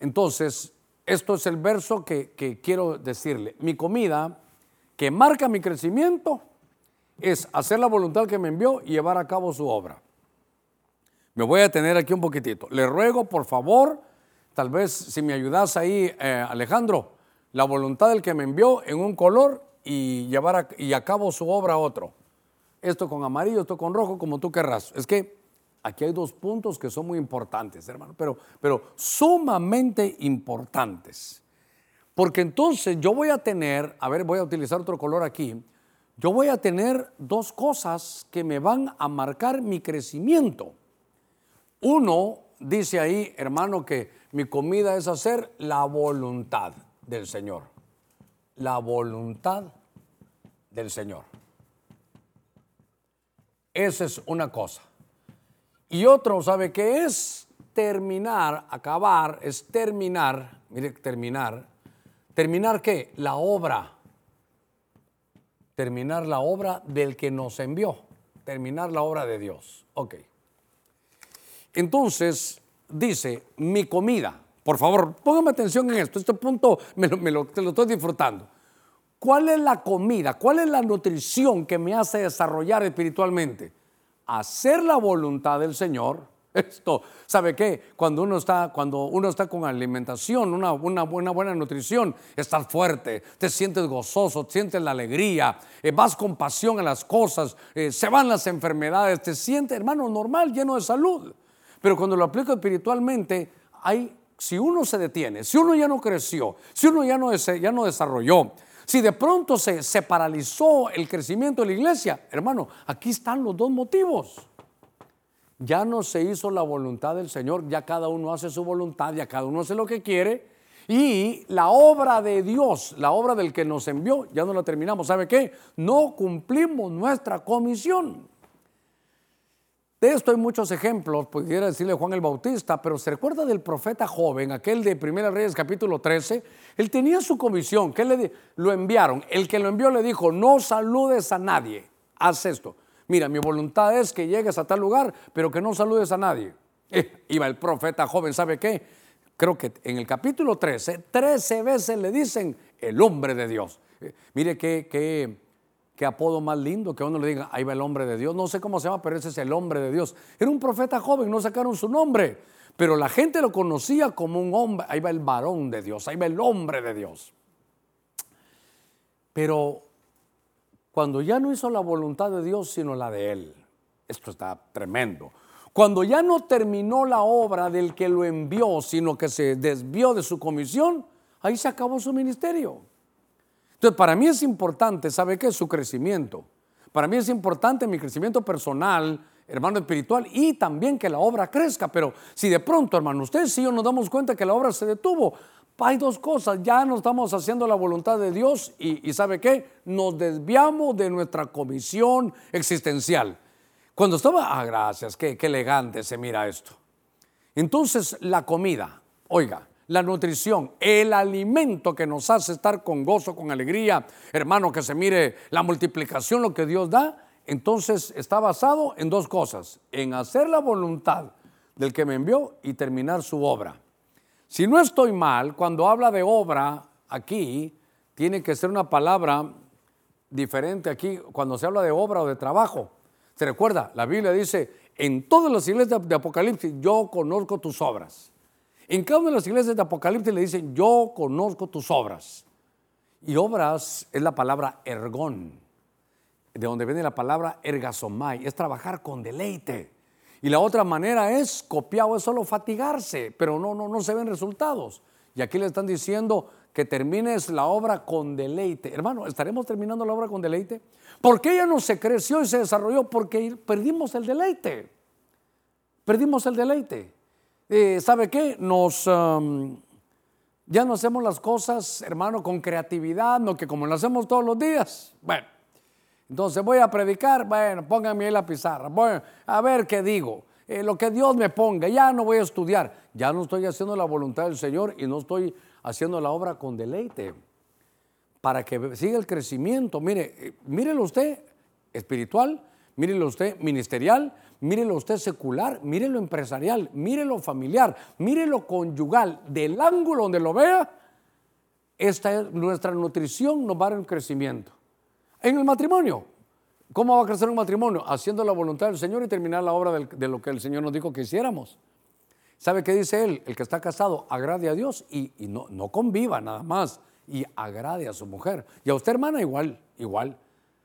Entonces, esto es el verso que, que quiero decirle. Mi comida que marca mi crecimiento es hacer la voluntad que me envió y llevar a cabo su obra. Me voy a tener aquí un poquitito. Le ruego, por favor, Tal vez si me ayudas ahí, eh, Alejandro, la voluntad del que me envió en un color y llevar a, y a cabo su obra a otro. Esto con amarillo, esto con rojo, como tú querrás. Es que aquí hay dos puntos que son muy importantes, hermano, pero, pero sumamente importantes. Porque entonces yo voy a tener, a ver, voy a utilizar otro color aquí, yo voy a tener dos cosas que me van a marcar mi crecimiento. Uno dice ahí, hermano, que mi comida es hacer la voluntad del Señor. La voluntad del Señor. Esa es una cosa. Y otro, ¿sabe qué es? Terminar, acabar, es terminar, mire, terminar. ¿Terminar qué? La obra. Terminar la obra del que nos envió. Terminar la obra de Dios. Ok. Entonces, dice, mi comida. Por favor, póngame atención en esto. Este punto me lo, lo estoy disfrutando. ¿Cuál es la comida? ¿Cuál es la nutrición que me hace desarrollar espiritualmente? Hacer la voluntad del Señor. <laughs> Esto, ¿sabe qué? Cuando uno está, cuando uno está con alimentación, una, una, buena nutrición, estás fuerte, te sientes gozoso, sientes la alegría, eh, vas con pasión a las cosas, eh, se van las enfermedades, te sientes, hermano, normal, lleno de salud. Pero cuando lo aplico espiritualmente, hay, si uno se detiene, si uno ya no creció, si uno ya no, ya no desarrolló, si de pronto se, se paralizó el crecimiento de la iglesia, hermano, aquí están los dos motivos. Ya no se hizo la voluntad del Señor, ya cada uno hace su voluntad, ya cada uno hace lo que quiere. Y la obra de Dios, la obra del que nos envió, ya no la terminamos. ¿Sabe qué? No cumplimos nuestra comisión. De esto hay muchos ejemplos, pudiera decirle Juan el Bautista, pero se recuerda del profeta joven, aquel de Primera Reyes capítulo 13, él tenía su comisión, que le lo enviaron, el que lo envió le dijo, no saludes a nadie, haz esto. Mira, mi voluntad es que llegues a tal lugar, pero que no saludes a nadie. <laughs> Eh, iba el profeta joven, ¿sabe qué? Creo que en el capítulo 13, 13 veces le dicen el hombre de Dios. Eh, mire qué, qué Qué apodo más lindo que uno le diga, ahí va el hombre de Dios. No sé cómo se llama, pero ese es el hombre de Dios. Era un profeta joven, no sacaron su nombre. Pero la gente lo conocía como un hombre. Ahí va el varón de Dios, ahí va el hombre de Dios. Pero cuando ya no hizo la voluntad de Dios, sino la de Él, esto está tremendo. Cuando ya no terminó la obra del que lo envió, sino que se desvió de su comisión, ahí se acabó su ministerio. Entonces, para mí es importante, ¿sabe qué? Su crecimiento. Para mí es importante mi crecimiento personal, hermano espiritual, y también que la obra crezca. Pero si de pronto, hermano, ustedes y yo nos damos cuenta que la obra se detuvo, hay dos cosas. Ya no estamos haciendo la voluntad de Dios y, ¿sabe qué? Nos desviamos de nuestra comisión existencial. Cuando estaba, ah, gracias, qué elegante se mira esto. Entonces, la comida, oiga, la nutrición, el alimento que nos hace estar con gozo, con alegría, hermano, que se mire la multiplicación, lo que Dios da, entonces está basado en dos cosas, en hacer la voluntad del que me envió y terminar su obra. Si no estoy mal, cuando habla de obra aquí, tiene que ser una palabra diferente aquí cuando se habla de obra o de trabajo. ¿Se recuerda? La Biblia dice, en todas las iglesias de Apocalipsis, yo conozco tus obras. En cada una de las iglesias de Apocalipsis le dicen, yo conozco tus obras. Y obras es la palabra ergón, de donde viene la palabra ergasomai, es trabajar con deleite. Y la otra manera es copiado, es solo fatigarse, pero no, no, no se ven resultados. Y aquí le están diciendo que termines la obra con deleite. Hermano, ¿estaremos terminando la obra con deleite? ¿Por qué ella no se creció y se desarrolló? Porque perdimos el deleite. perdimos el deleite. Eh, ¿Sabe qué? Nos, ya no hacemos las cosas, hermano, con creatividad, no que como lo hacemos todos los días. Bueno, entonces voy a predicar, bueno, pónganme ahí la pizarra, bueno, a ver qué digo. Eh, lo que Dios me ponga, ya no voy a estudiar, ya no estoy haciendo la voluntad del Señor y no estoy haciendo la obra con deleite para que siga el crecimiento. Mire, eh, mírelo usted espiritual, mírelo usted ministerial, mírelo usted secular, mírelo empresarial, mírelo familiar, mírelo conyugal, del ángulo donde lo vea, esta es nuestra nutrición nos va a dar crecimiento. En el matrimonio, ¿cómo va a crecer un matrimonio? Haciendo la voluntad del Señor y terminar la obra de lo que el Señor nos dijo que hiciéramos. ¿Sabe qué dice él? El que está casado agrade a Dios y, no, no conviva nada más y agrade a su mujer. Y a usted hermana igual, igual.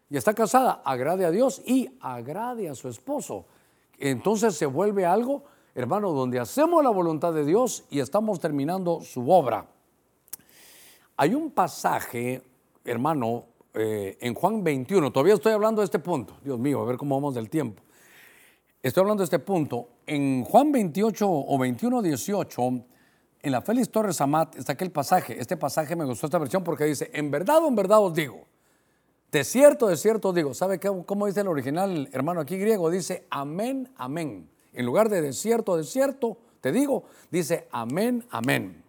Y está casada, agrade a Dios y agrade a su esposo. Entonces se vuelve algo, hermano, donde hacemos la voluntad de Dios y estamos terminando su obra. Hay un pasaje, hermano, eh, en Juan 21, todavía estoy hablando de este punto, Dios mío, a ver cómo vamos del tiempo. Estoy hablando de este punto. En Juan 28 o 21, 18, en la Félix Torres Amat está aquel pasaje. Este pasaje me gustó esta versión porque dice, en verdad o en verdad os digo, de cierto, de cierto digo. ¿Sabe cómo dice el original, hermano, aquí griego? Dice, amén, amén. En lugar de de cierto, de cierto, te digo, dice, amén, amén.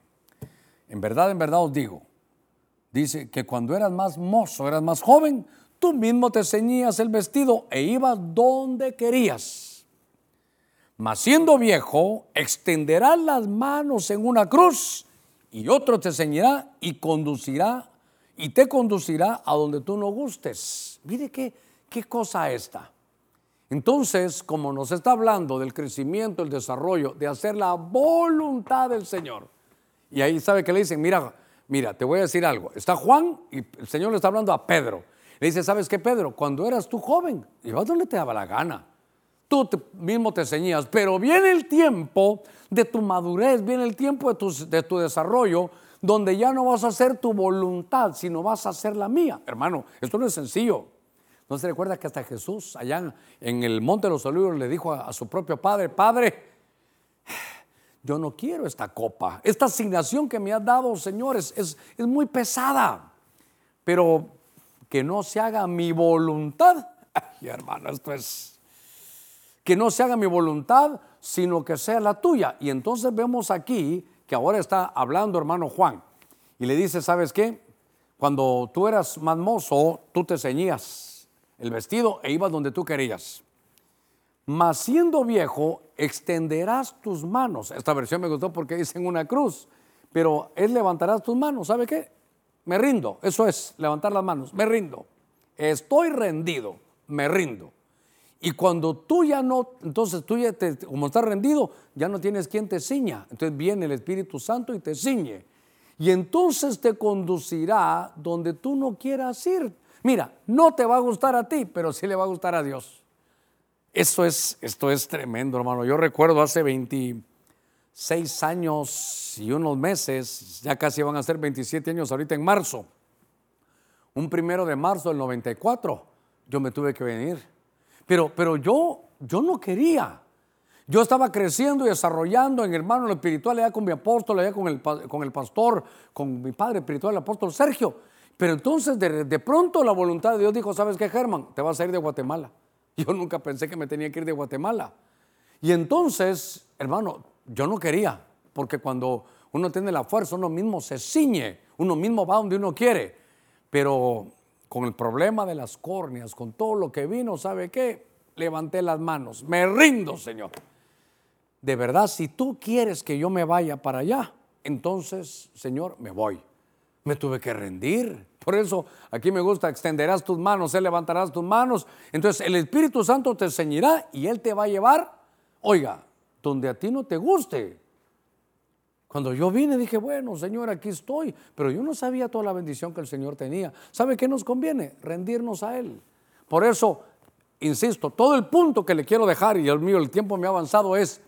En verdad, en verdad os digo Dice que cuando eras más mozo, eras más joven, tú mismo te ceñías el vestido e ibas donde querías. Mas siendo viejo, extenderás las manos en una cruz y otro te ceñirá y conducirá y te conducirá a donde tú no gustes. Mire qué, qué cosa esta. Entonces, como nos está hablando del crecimiento, el desarrollo, de hacer la voluntad del Señor, y ahí sabe que le dicen, mira, Mira, te voy a decir algo. Está Juan y el Señor le está hablando a Pedro. Le dice, ¿sabes qué, Pedro? Cuando eras tú joven, ibas donde te daba la gana. Tú mismo te ceñías, pero viene el tiempo de tu madurez, viene el tiempo de tu, de tu desarrollo, donde ya no vas a hacer tu voluntad, sino vas a hacer la mía. Hermano, esto no es sencillo. ¿No se recuerda que hasta Jesús allá en el Monte de los Olivos le dijo a, su propio Padre, Padre, yo no quiero esta copa. Esta asignación que me has dado, señores, es, es muy pesada. Pero que no se haga mi voluntad. <laughs> Ay, hermano, esto es... Que no se haga mi voluntad, sino que sea la tuya. Y entonces vemos aquí que ahora está hablando hermano Juan. Y le dice, ¿sabes qué? Cuando tú eras más mozo, tú te ceñías el vestido e ibas donde tú querías. Mas siendo viejo, extenderás tus manos. Esta versión me gustó porque dice en una cruz, pero es levantarás tus manos. ¿Sabe qué? Me rindo. Eso es, levantar las manos. Me rindo. Estoy rendido. Me rindo. Y cuando tú ya no, entonces tú ya como estás rendido, ya no tienes quien te ciña. Entonces viene el Espíritu Santo y te ciñe. Y entonces te conducirá donde tú no quieras ir. Mira, no te va a gustar a ti, pero sí le va a gustar a Dios. Esto es, esto es tremendo, hermano. Yo recuerdo hace 26 años y unos meses, ya casi van a ser 27 años ahorita en marzo. Un primero de marzo del 94, yo me tuve que venir. Pero, pero yo, yo no quería. Yo estaba creciendo y desarrollando en hermano lo espiritual, allá con mi apóstol, allá con el, con el pastor, con mi padre espiritual, el apóstol Sergio. Pero entonces de, de pronto la voluntad de Dios dijo, ¿sabes qué, Germán? Te vas a ir de Guatemala. <laughs> Yo nunca pensé que me tenía que ir de Guatemala. Y entonces, hermano, yo no quería, porque cuando uno tiene la fuerza, uno mismo se ciñe, uno mismo va donde uno quiere. Pero con el problema de las córneas, con todo lo que vino, ¿sabe qué? Levanté las manos, me rindo, Señor. De verdad, si tú quieres que yo me vaya para allá, entonces, Señor, me voy. Me tuve que rendir. Por eso aquí me gusta, extenderás tus manos, Él levantarás tus manos. Entonces el Espíritu Santo te enseñará y Él te va a llevar, oiga, donde a ti no te guste. Cuando yo vine dije, bueno, Señor, aquí estoy, pero yo no sabía toda la bendición que el Señor tenía. ¿Sabe qué nos conviene? Rendirnos a Él. Por eso, insisto, todo el punto que le quiero dejar, y el mío, el tiempo me ha avanzado, es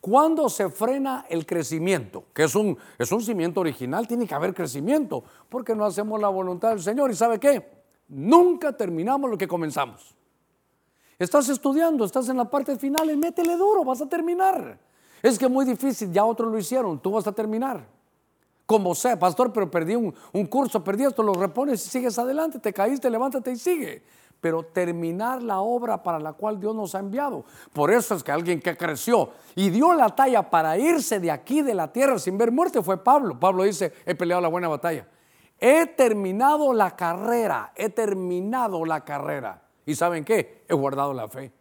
cuando se frena el crecimiento? Que es un, es un cimiento original, tiene que haber crecimiento, porque no hacemos la voluntad del Señor. ¿Y sabe qué? Nunca terminamos lo que comenzamos. Estás estudiando, estás en la parte final métele duro, vas a terminar. Es que es muy difícil, ya otros lo hicieron, tú vas a terminar. Como sea, pastor, pero perdí un, un curso, perdí esto, lo repones y sigues adelante, te caíste, levántate y sigue pero terminar la obra para la cual Dios nos ha enviado. Por eso es que alguien que creció y dio la talla para irse de aquí, de la tierra, sin ver muerte, fue Pablo. Pablo dice, he peleado la buena batalla. He terminado la carrera, he terminado la carrera. ¿Y saben qué? He guardado la fe.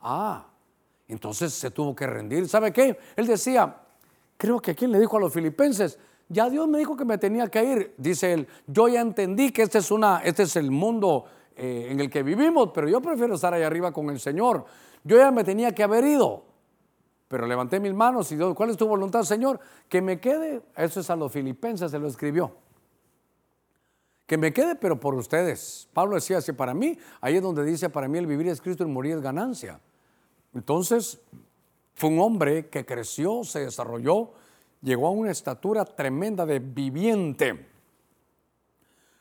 Ah, entonces se tuvo que rendir. ¿Sabe qué? Él decía, creo que quien le dijo a los filipenses, ya Dios me dijo que me tenía que ir. Dice él, yo ya entendí que este es, una, este es el mundo eh, en el que vivimos, pero yo prefiero estar ahí arriba con el Señor. Yo ya me tenía que haber ido, pero levanté mis manos y Dios, ¿cuál es tu voluntad, Señor? Que me quede, eso es a los filipenses, se lo escribió. Que me quede, pero por ustedes. Pablo decía así, para mí, ahí es donde dice, para mí el vivir es Cristo el morir es ganancia. Entonces, fue un hombre que creció, se desarrolló, llegó a una estatura tremenda de viviente.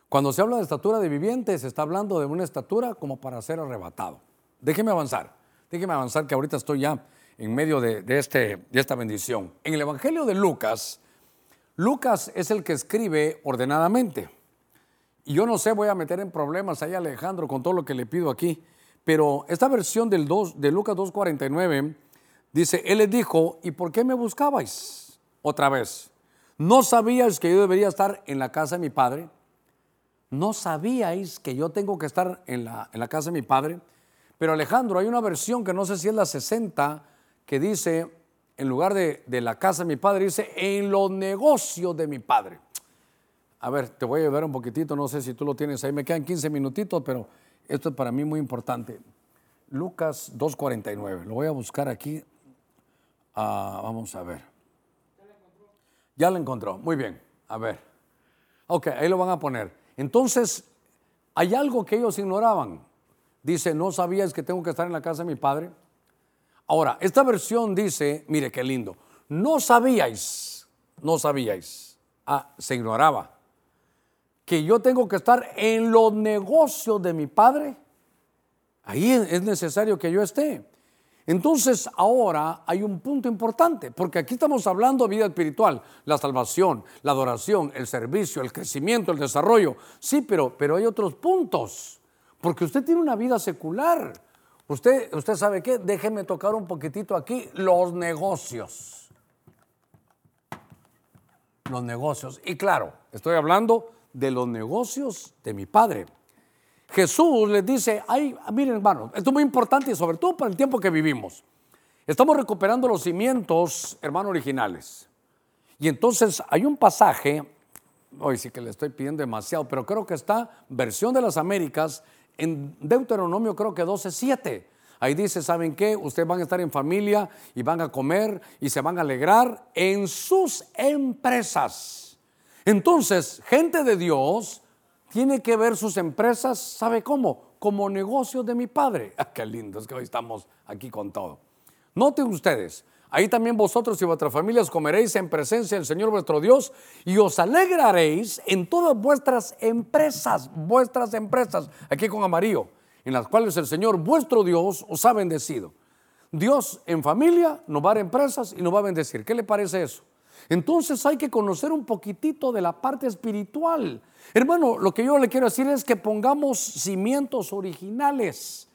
Cuando se habla de estatura de viviente, se está hablando de una estatura como para ser arrebatado. Déjeme avanzar, déjeme avanzar que ahorita estoy ya en medio de, este, esta bendición. En el Evangelio de Lucas, Lucas es el que escribe ordenadamente. Y yo no sé, voy a meter en problemas ahí Alejandro con todo lo que le pido aquí, pero esta versión del 2, de Lucas 2.49 dice, Él les dijo, ¿y por qué me buscabais? Otra vez, ¿no sabíais que yo debería estar en la casa de mi padre? ¿no sabíais que yo tengo que estar en la, en la casa de mi padre? Pero Alejandro, hay una versión que no sé si es la 60, que dice, en lugar de, de, la casa de mi padre, dice, en los negocios de mi padre. A ver, te voy a ayudar un poquitito, no sé si tú lo tienes ahí, me quedan 15 minutitos, pero esto es para mí muy importante. Lucas 2.49, lo voy a buscar aquí. Ah, vamos a ver. Ya lo encontró, muy bien, a ver. Ok, ahí lo van a poner. Entonces, hay algo que ellos ignoraban. Dice, ¿no sabías que tengo que estar en la casa de mi padre? Ahora, esta versión dice, mire qué lindo, no sabíais, no sabíais, ah, se ignoraba, que yo tengo que estar en los negocios de mi padre. Ahí es necesario que yo esté. Entonces ahora hay un punto importante, porque aquí estamos hablando de vida espiritual, la salvación, la adoración, el servicio, el crecimiento, el desarrollo. Sí, pero, pero hay otros puntos, porque usted tiene una vida secular. Usted, usted sabe qué, déjeme tocar un poquitito aquí los negocios. Los negocios. Y claro, estoy hablando de los negocios de mi padre. Jesús les dice, ay, miren hermanos, esto es muy importante y sobre todo para el tiempo que vivimos. Estamos recuperando los cimientos, hermanos, originales. Y entonces hay un pasaje, hoy sí que le estoy pidiendo demasiado, pero creo que está versión de las Américas en Deuteronomio creo que 12.7. Ahí dice, ¿saben qué? Ustedes van a estar en familia y van a comer y se van a alegrar en sus empresas. Entonces, gente de Dios tiene que ver sus empresas, ¿sabe cómo? Como negocios de mi padre. <laughs> Ah, qué lindo, es que hoy estamos aquí con todo. Noten ustedes, ahí también vosotros y vuestras familias comeréis en presencia del Señor vuestro Dios y os alegraréis en todas vuestras empresas, vuestras empresas, aquí con amarillo, en las cuales el Señor vuestro Dios os ha bendecido. Dios en familia nos va a dar empresas y nos va a bendecir. ¿Qué le parece eso? Entonces hay que conocer un poquitito de la parte espiritual. Hermano, lo que yo le quiero decir es que pongamos cimientos originales,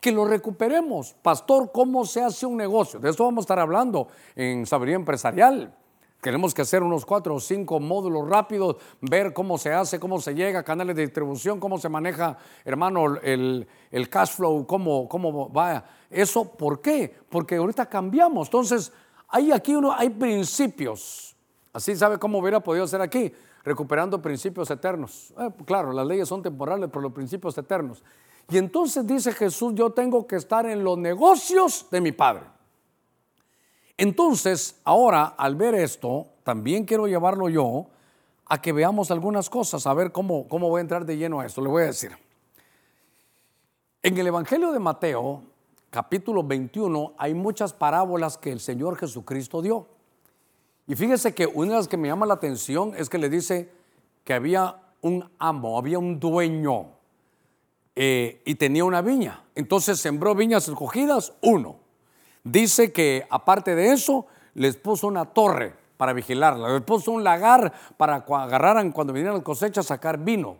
que lo recuperemos. Pastor, ¿cómo se hace un negocio? De esto vamos a estar hablando en Sabiduría Empresarial. Tenemos que hacer unos cuatro o cinco módulos rápidos, ver cómo se hace, cómo se llega, canales de distribución, cómo se maneja, hermano, el, cash flow, cómo, cómo va. Eso, ¿por qué? Porque ahorita cambiamos. Entonces, hay aquí uno, hay principios. Así sabe cómo hubiera podido ser aquí, recuperando principios eternos. Eh, claro, las leyes son temporales, pero los principios eternos. Y entonces dice Jesús, yo tengo que estar en los negocios de mi Padre. Entonces, ahora, al ver esto, también quiero llevarlo yo a que veamos algunas cosas, a ver cómo, cómo voy a entrar de lleno a esto. Le voy a decir. En el Evangelio de Mateo, capítulo 21 hay muchas parábolas que el Señor Jesucristo dio. Y fíjese que una de las que me llama la atención es que le dice que había un amo, había un dueño. eh, y tenía una viña. Entonces sembró viñas escogidas, uno. Dice que aparte de eso, les puso una torre para vigilarla, les puso un lagar para agarraran cuando vinieran las cosechas a sacar vino.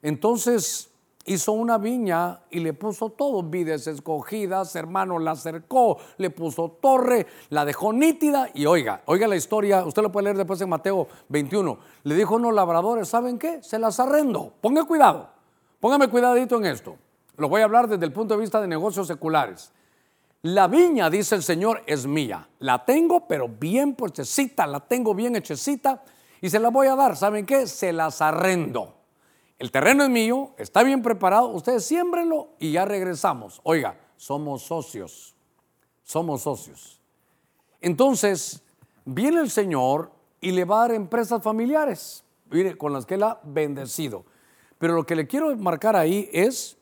Entonces hizo una viña y le puso todo, vides escogidas, hermano, la acercó, le puso torre, la dejó nítida y oiga, oiga la historia, usted lo puede leer después en Mateo 21. Le dijo a unos labradores, ¿saben qué? Se las arrendo, ponga cuidado, póngame cuidadito en esto. Lo voy a hablar desde el punto de vista de negocios seculares. La viña, dice el Señor, es mía. La tengo, pero bien puestecita, la tengo bien hechecita y se la voy a dar. ¿Saben qué? Se las arrendo. El terreno es mío, está bien preparado, ustedes siémbrenlo y ya regresamos. Oiga, somos socios, somos socios. Entonces, viene el Señor y le va a dar empresas familiares, con las que él ha bendecido. Pero lo que le quiero marcar ahí es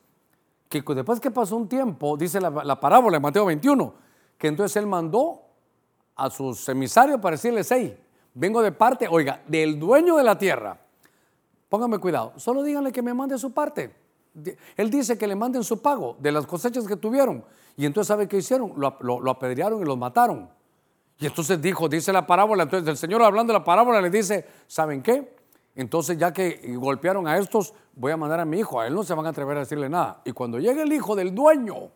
que después que pasó un tiempo, dice la, parábola de Mateo 21, que entonces él mandó a sus emisarios para decirles, hey, vengo de parte, oiga, del dueño de la tierra Póngame cuidado, solo díganle que me mande su parte. Él dice que le manden su pago de las cosechas que tuvieron. Y entonces, ¿sabe qué hicieron? Lo, apedrearon y los mataron. Y entonces dijo, dice la parábola, entonces el Señor hablando de la parábola le dice, ¿saben qué? Entonces ya que golpearon a estos, voy a mandar a mi hijo, a él no se van a atrever a decirle nada. Y cuando llegue el hijo del dueño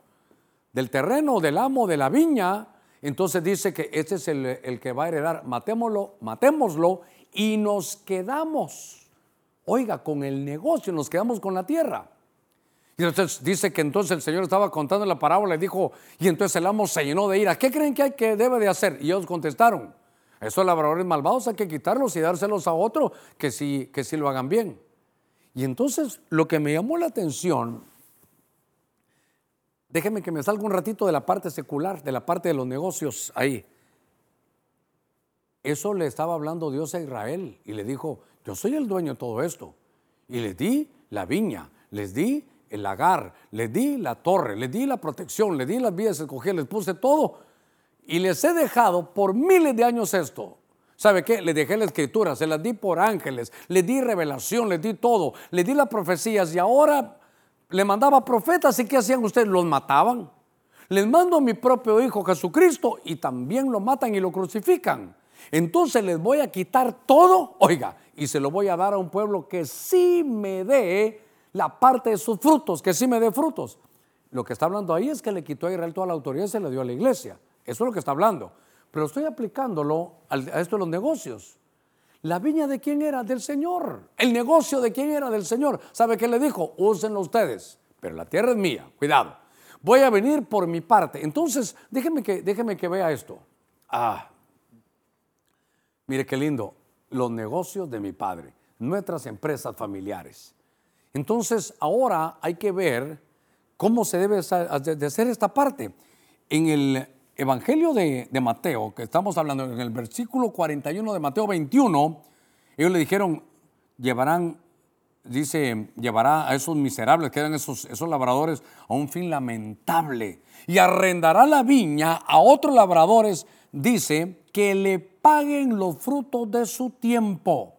del terreno, del amo, de la viña, entonces dice que este es el, el que va a heredar, matémoslo, matémoslo y nos quedamos. Oiga, con el negocio nos quedamos con la tierra. Y entonces dice que entonces el Señor estaba contando la parábola y dijo, y entonces el amo se llenó de ira. ¿Qué creen que hay que debe de hacer? Y ellos contestaron, esos labradores malvados hay que quitarlos y dárselos a otro que sí, que sí lo hagan bien. Y entonces lo que me llamó la atención, déjeme que me salga un ratito de la parte secular, de la parte de los negocios ahí. Eso le estaba hablando Dios a Israel y le dijo, yo soy el dueño de todo esto. Y les di la viña, les di el lagar, les di la torre, les di la protección, les di las vías escogidas, les puse todo. Y les he dejado por miles de años esto. ¿Sabe qué? Les dejé la escritura, se las di por ángeles, les di revelación, les di todo, les di las profecías y ahora le mandaba profetas y ¿qué hacían ustedes? Los mataban. Les mando a mi propio Hijo Jesucristo y también lo matan y lo crucifican. Entonces les voy a quitar todo, oiga, y se lo voy a dar a un pueblo que sí me dé la parte de sus frutos, que sí me dé frutos. Lo que está hablando ahí es que le quitó a Israel toda la autoridad y se le dio a la iglesia. Eso es lo que está hablando. Pero estoy aplicándolo a esto de los negocios. La viña de quién era? Del Señor. El negocio de quién era? Del Señor. ¿Sabe qué le dijo? Úsenlo ustedes. Pero la tierra es mía. Cuidado. Voy a venir por mi parte. Entonces, déjeme que, déjeme que vea esto. Ah, mire qué lindo los negocios de mi padre, nuestras empresas familiares. Entonces, ahora hay que ver cómo se debe de hacer esta parte. En el Evangelio de, Mateo, que estamos hablando, en el versículo 41 de Mateo 21, ellos le dijeron, llevarán, dice, llevará a esos miserables, que eran esos, esos labradores, a un fin lamentable, y arrendará la viña a otros labradores, dice, que le paguen los frutos de su tiempo.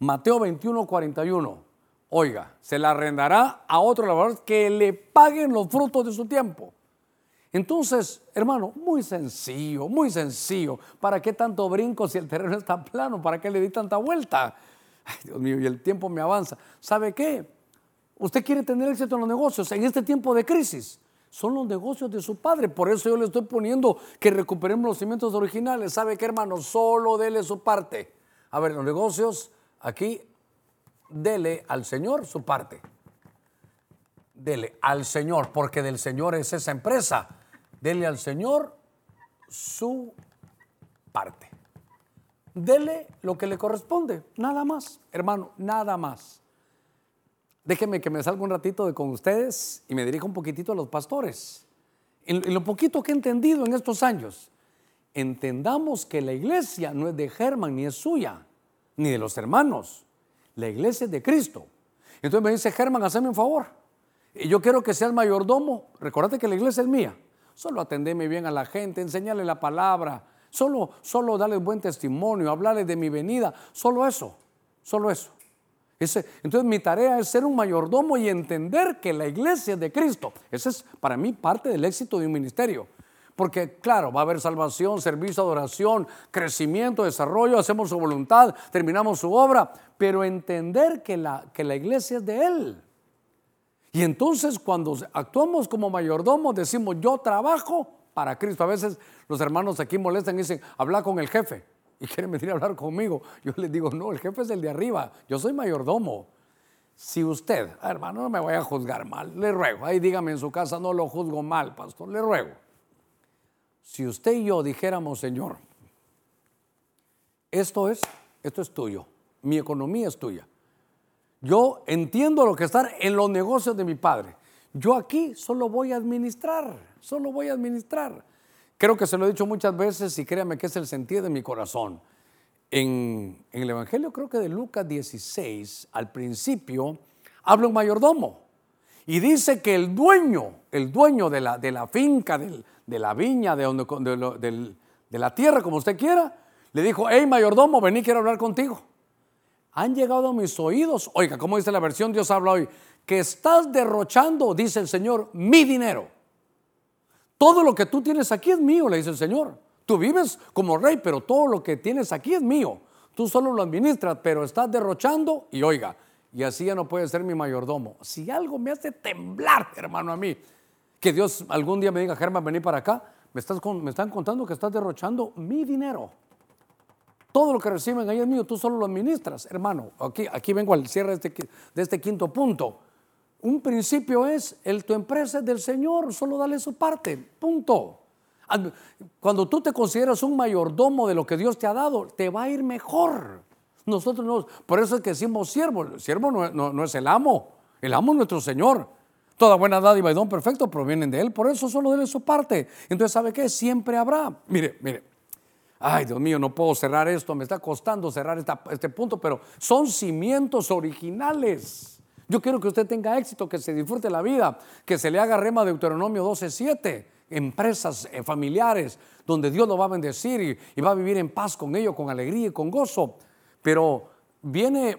Mateo 21, 41. Oiga, se la arrendará a otro labrador que le paguen los frutos de su tiempo. Entonces, hermano, muy sencillo, muy sencillo. ¿Para qué tanto brinco si el terreno está plano? ¿Para qué le di tanta vuelta? Ay, Dios mío, y el tiempo me avanza. ¿Sabe qué? Usted quiere tener éxito en los negocios en este tiempo de crisis son los negocios de su padre. Por eso yo le estoy poniendo que recuperemos los cimientos originales. ¿Sabe qué, hermano? Solo dele su parte. A ver, los negocios, aquí, dele al Señor su parte. Dele al Señor, porque del Señor es esa empresa. Dele al Señor su parte. Dele lo que le corresponde, nada más, hermano, nada más. Déjenme que me salga un ratito de con ustedes y me dirija un poquitito a los pastores. En, lo poquito que he entendido en estos años, entendamos que la iglesia no es de Germán ni es suya, ni de los hermanos. La iglesia es de Cristo. Entonces me dice, Germán, hazme un favor. Y yo quiero que seas mayordomo. Recordate que la iglesia es mía. Solo atendeme bien a la gente, enseñale la palabra. Solo, solo darles buen testimonio, hablarles de mi venida. Solo eso, solo eso. Entonces mi tarea es ser un mayordomo y entender que la iglesia es de Cristo. Ese es para mí parte del éxito de un ministerio. Porque claro, va a haber salvación, servicio, adoración, crecimiento, desarrollo, hacemos su voluntad, terminamos su obra, pero entender que la, que la iglesia es de Él. Y entonces cuando actuamos como mayordomos decimos, yo trabajo para Cristo. A veces los hermanos aquí molestan y dicen, habla con el jefe y quieren venir a hablar conmigo. Yo les digo, no, el jefe es el de arriba, yo soy mayordomo. Si usted, ah, hermano, no me voy a juzgar mal, le ruego, ahí dígame en su casa, no lo juzgo mal, pastor, le ruego. Si usted y yo dijéramos, Señor, esto es, esto es tuyo, mi economía es tuya. Yo entiendo lo que está en los negocios de mi padre. Yo aquí solo voy a administrar, solo voy a administrar. Creo que se lo he dicho muchas veces y créame que es el sentido de mi corazón. En, el Evangelio, creo que de Lucas 16, al principio, habla un mayordomo y dice que el dueño, el dueño de la, finca, de la viña, de, donde, de, la tierra, como usted quiera, le dijo, hey mayordomo, vení, quiero hablar contigo. Han llegado a mis oídos, oiga, como dice la versión, Dios habla hoy, que estás derrochando, dice el Señor, mi dinero. Todo lo que tú tienes aquí es mío, le dice el Señor. Tú vives como rey, pero todo lo que tienes aquí es mío. Tú solo lo administras, pero estás derrochando y oiga, y así ya no puede ser mi mayordomo. Si algo me hace temblar, hermano, a mí, que Dios algún día me diga, Germán, vení para acá, me, estás me están contando que estás derrochando mi dinero. Todo lo que reciben ahí es mío, tú solo lo administras, hermano. Aquí, aquí vengo al cierre de este, de este quinto punto. Un principio es, el, tu empresa es del Señor, solo dale su parte, punto. Cuando tú te consideras un mayordomo de lo que Dios te ha dado, te va a ir mejor. Nosotros no, por eso es que decimos siervo. El siervo no, es el amo, el amo es nuestro Señor. Toda buena dádiva y don perfecto provienen de Él, por eso solo dale su parte. Entonces, ¿sabe qué? Siempre habrá. Mire, mire. Ay, Dios mío, no puedo cerrar esto, me está costando cerrar este punto, pero son cimientos originales. Yo quiero que usted tenga éxito, que se disfrute la vida, que se le haga rema Deuteronomio 12:7, empresas eh, familiares donde Dios lo va a bendecir y, va a vivir en paz con ellos, con alegría y con gozo. Pero viene,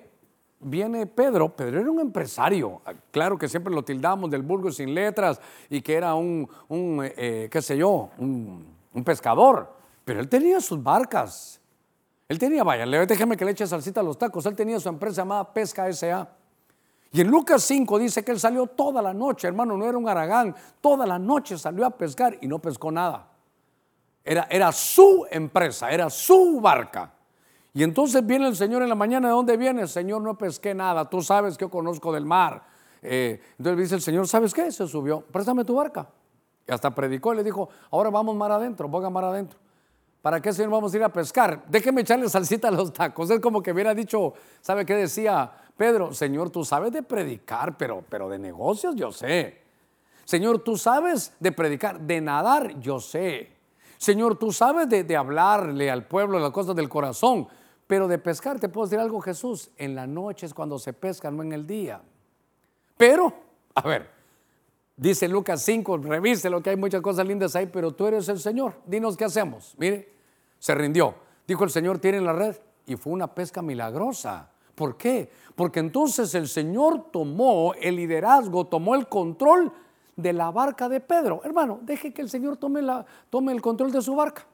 viene Pedro, Pedro era un empresario, claro que siempre lo tildamos del burgo sin letras y que era un, eh, qué sé yo, un, un pescador, pero él tenía sus barcas. Él tenía, vaya, déjeme que le eche salsita a los tacos. Él tenía su empresa llamada Pesca S.A. Y en Lucas 5 dice que él salió toda la noche, hermano, no era un aragán, toda la noche salió a pescar y no pescó nada. Era, era su empresa, era su barca. Y entonces viene el Señor en la mañana, ¿de dónde viene? Señor, no pesqué nada, tú sabes que yo conozco del mar. Eh, entonces dice el Señor, ¿sabes qué? Se subió, préstame tu barca. Y hasta predicó y le dijo, ahora vamos mar adentro, a mar adentro. ¿Para qué, Señor, vamos a ir a pescar? Déjeme echarle salsita a los tacos. Es como que hubiera dicho, ¿sabe qué decía Pedro? Señor, tú sabes de predicar, pero, pero de negocios yo sé. Señor, tú sabes de predicar, de nadar yo sé. Señor, tú sabes de, hablarle al pueblo las cosas del corazón, pero de pescar, te puedo decir algo, Jesús, en la noche es cuando se pesca, no en el día. Pero, a ver, dice Lucas 5, revise lo que hay muchas cosas lindas ahí, pero tú eres el Señor. Dinos qué hacemos. Mire, se rindió. Dijo el Señor, tiene la red. Y fue una pesca milagrosa. ¿Por qué? Porque entonces el Señor tomó el liderazgo, tomó el control de la barca de Pedro. Hermano, deje que el Señor tome, la, tome el control de su barca.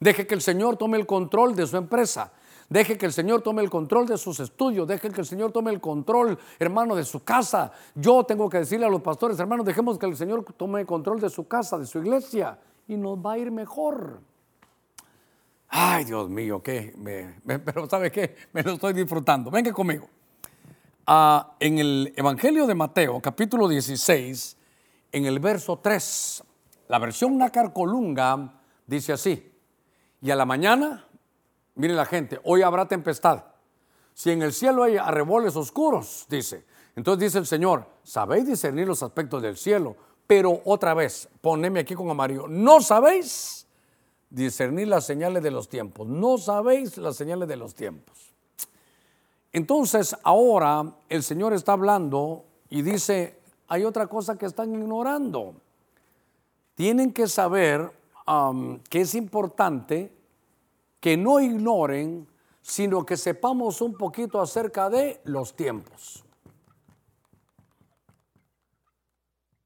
Deje que el Señor tome el control de su empresa. Deje que el Señor tome el control de sus estudios. Deje que el Señor tome el control, hermano, de su casa. Yo tengo que decirle a los pastores, hermanos, dejemos que el Señor tome el control de su casa, de su iglesia, y nos va a ir mejor. Ay, Dios mío, ¿qué? <laughs> pero ¿sabe qué? Me lo estoy disfrutando. Venga conmigo. Ah, en el Evangelio de Mateo, capítulo 16, en el verso 3, la versión Nácar Colunga dice así, y a la mañana, mire la gente, hoy habrá tempestad. Si en el cielo hay arreboles oscuros, dice. Entonces dice el Señor, sabéis discernir los aspectos del cielo, pero otra vez, poneme aquí con amarillo, no sabéis discernir las señales de los tiempos. No sabéis las señales de los tiempos. Entonces ahora el Señor está hablando y dice, hay otra cosa que están ignorando. Tienen que saber que es importante que no ignoren sino que sepamos un poquito acerca de los tiempos.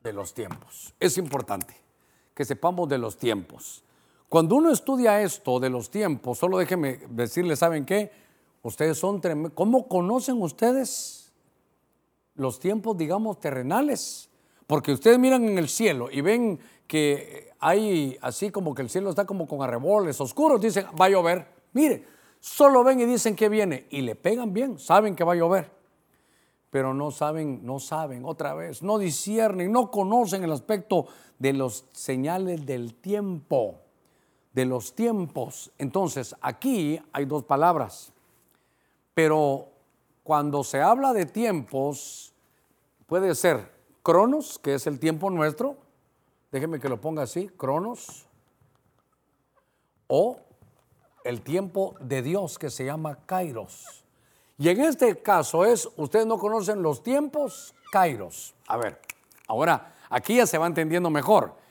De los tiempos. Es importante que sepamos de los tiempos. Cuando uno estudia esto de los tiempos, solo déjenme decirles, ¿saben qué? Ustedes son tremendos. ¿Cómo conocen ustedes los tiempos, digamos, terrenales? Porque ustedes miran en el cielo y ven que hay así como que el cielo está como con arreboles oscuros, dicen, va a llover. Mire, solo ven y dicen que viene y le pegan bien, saben que va a llover. Pero no saben, no saben otra vez, no disciernen, no conocen el aspecto de los señales del tiempo de los tiempos. Entonces, aquí hay dos palabras, pero cuando se habla de tiempos, puede ser cronos, que es el tiempo nuestro, déjeme que lo ponga así, cronos, o el tiempo de Dios que se llama kairos. Y en este caso es, ustedes no conocen los tiempos, kairos. A ver, ahora aquí ya se va entendiendo mejor.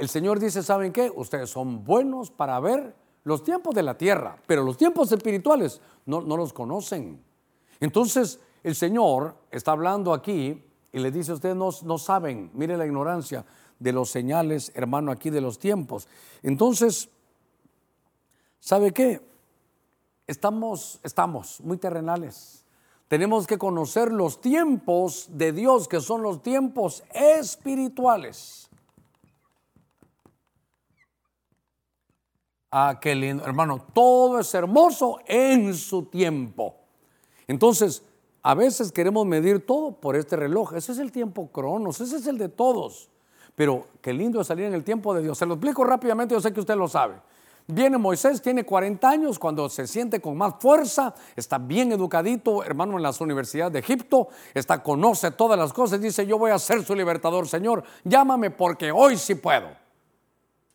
El Señor dice, ¿saben qué? Ustedes son buenos para ver los tiempos de la tierra, pero los tiempos espirituales no, los conocen. Entonces, el Señor está hablando aquí y le dice, ustedes no, no saben, mire la ignorancia de los señales, hermano, aquí de los tiempos. Entonces, ¿sabe qué? Estamos, estamos muy terrenales. Tenemos que conocer los tiempos de Dios, que son los tiempos espirituales. Ah, qué lindo. Hermano, todo es hermoso en su tiempo. Entonces, a veces queremos medir todo por este reloj. Ese es el tiempo cronos, ese es el de todos. Pero qué lindo es salir en el tiempo de Dios. Se lo explico rápidamente, yo sé que usted lo sabe. Viene Moisés, tiene 40 años, cuando se siente con más fuerza, está bien educadito, hermano, en las universidades de Egipto, está, conoce todas las cosas, dice, yo voy a ser su libertador, Señor, llámame porque hoy sí puedo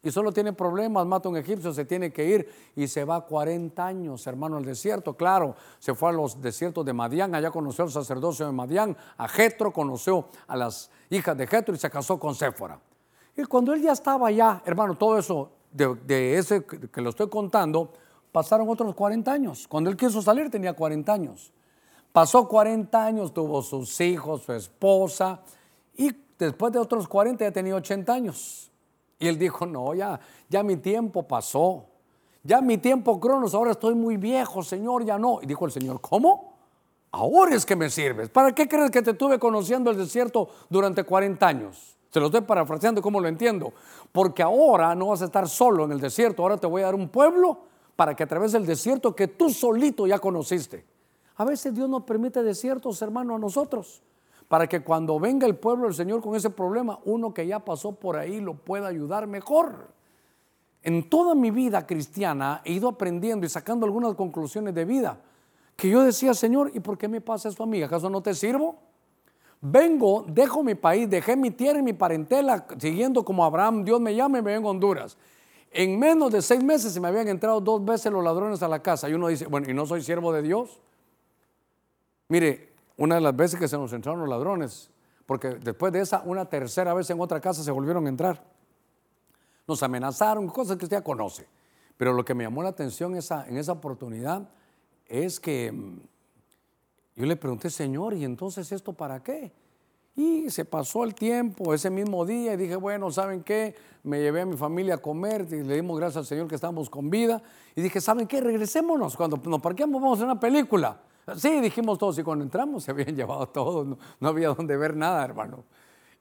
y solo tiene problemas, mata a un egipcio, se tiene que ir y se va 40 años, hermano, al desierto. Claro, se fue a los desiertos de Madián, allá conoció al sacerdocio de Madián, a Jetro, conoció a las hijas de Jetro y se casó con Séfora. Y cuando él ya estaba allá, hermano, todo eso de, ese que lo estoy contando, pasaron otros 40 años. Cuando él quiso salir tenía 40 años. Pasó 40 años, tuvo sus hijos, su esposa, y después de otros 40 ya tenía 80 años. Y él dijo, no, ya, ya mi tiempo pasó. Ya mi tiempo cronos, ahora estoy muy viejo, Señor, ya no. Y dijo el Señor, ¿cómo? Ahora es que me sirves. ¿Para qué crees que te tuve conociendo el desierto durante 40 años? Se lo estoy parafraseando como lo entiendo. Porque ahora no vas a estar solo en el desierto, ahora te voy a dar un pueblo para que a través del desierto que tú solito ya conociste. A veces Dios nos permite desiertos, hermano, a nosotros para que cuando venga el pueblo del Señor con ese problema, uno que ya pasó por ahí lo pueda ayudar mejor. En toda mi vida cristiana he ido aprendiendo y sacando algunas conclusiones de vida que yo decía, Señor, ¿y por qué me pasa esto a mí? ¿Acaso no te sirvo? Vengo, dejo mi país, dejé mi tierra y mi parentela, siguiendo como Abraham, Dios me llama y me vengo a Honduras. En menos de seis meses se me habían entrado dos veces los ladrones a la casa. Y uno dice, bueno, ¿y no soy siervo de Dios? Mire, una de las veces que se nos entraron los ladrones, porque después de esa, una tercera vez en otra casa se volvieron a entrar. Nos amenazaron, cosas que usted ya conoce. Pero lo que me llamó la atención en esa oportunidad es que mm, yo le pregunté, Señor, ¿y entonces esto para qué? Y se pasó el tiempo, ese mismo día, y dije, bueno, ¿saben qué? Me llevé a mi familia a comer, y le dimos gracias al Señor que estamos con vida. Y dije, ¿saben qué? Regresémonos. Cuando nos parqueamos, vamos a una película. Sí, dijimos todos, y cuando entramos se habían <laughs> llevado todos, no, había donde ver nada, hermano.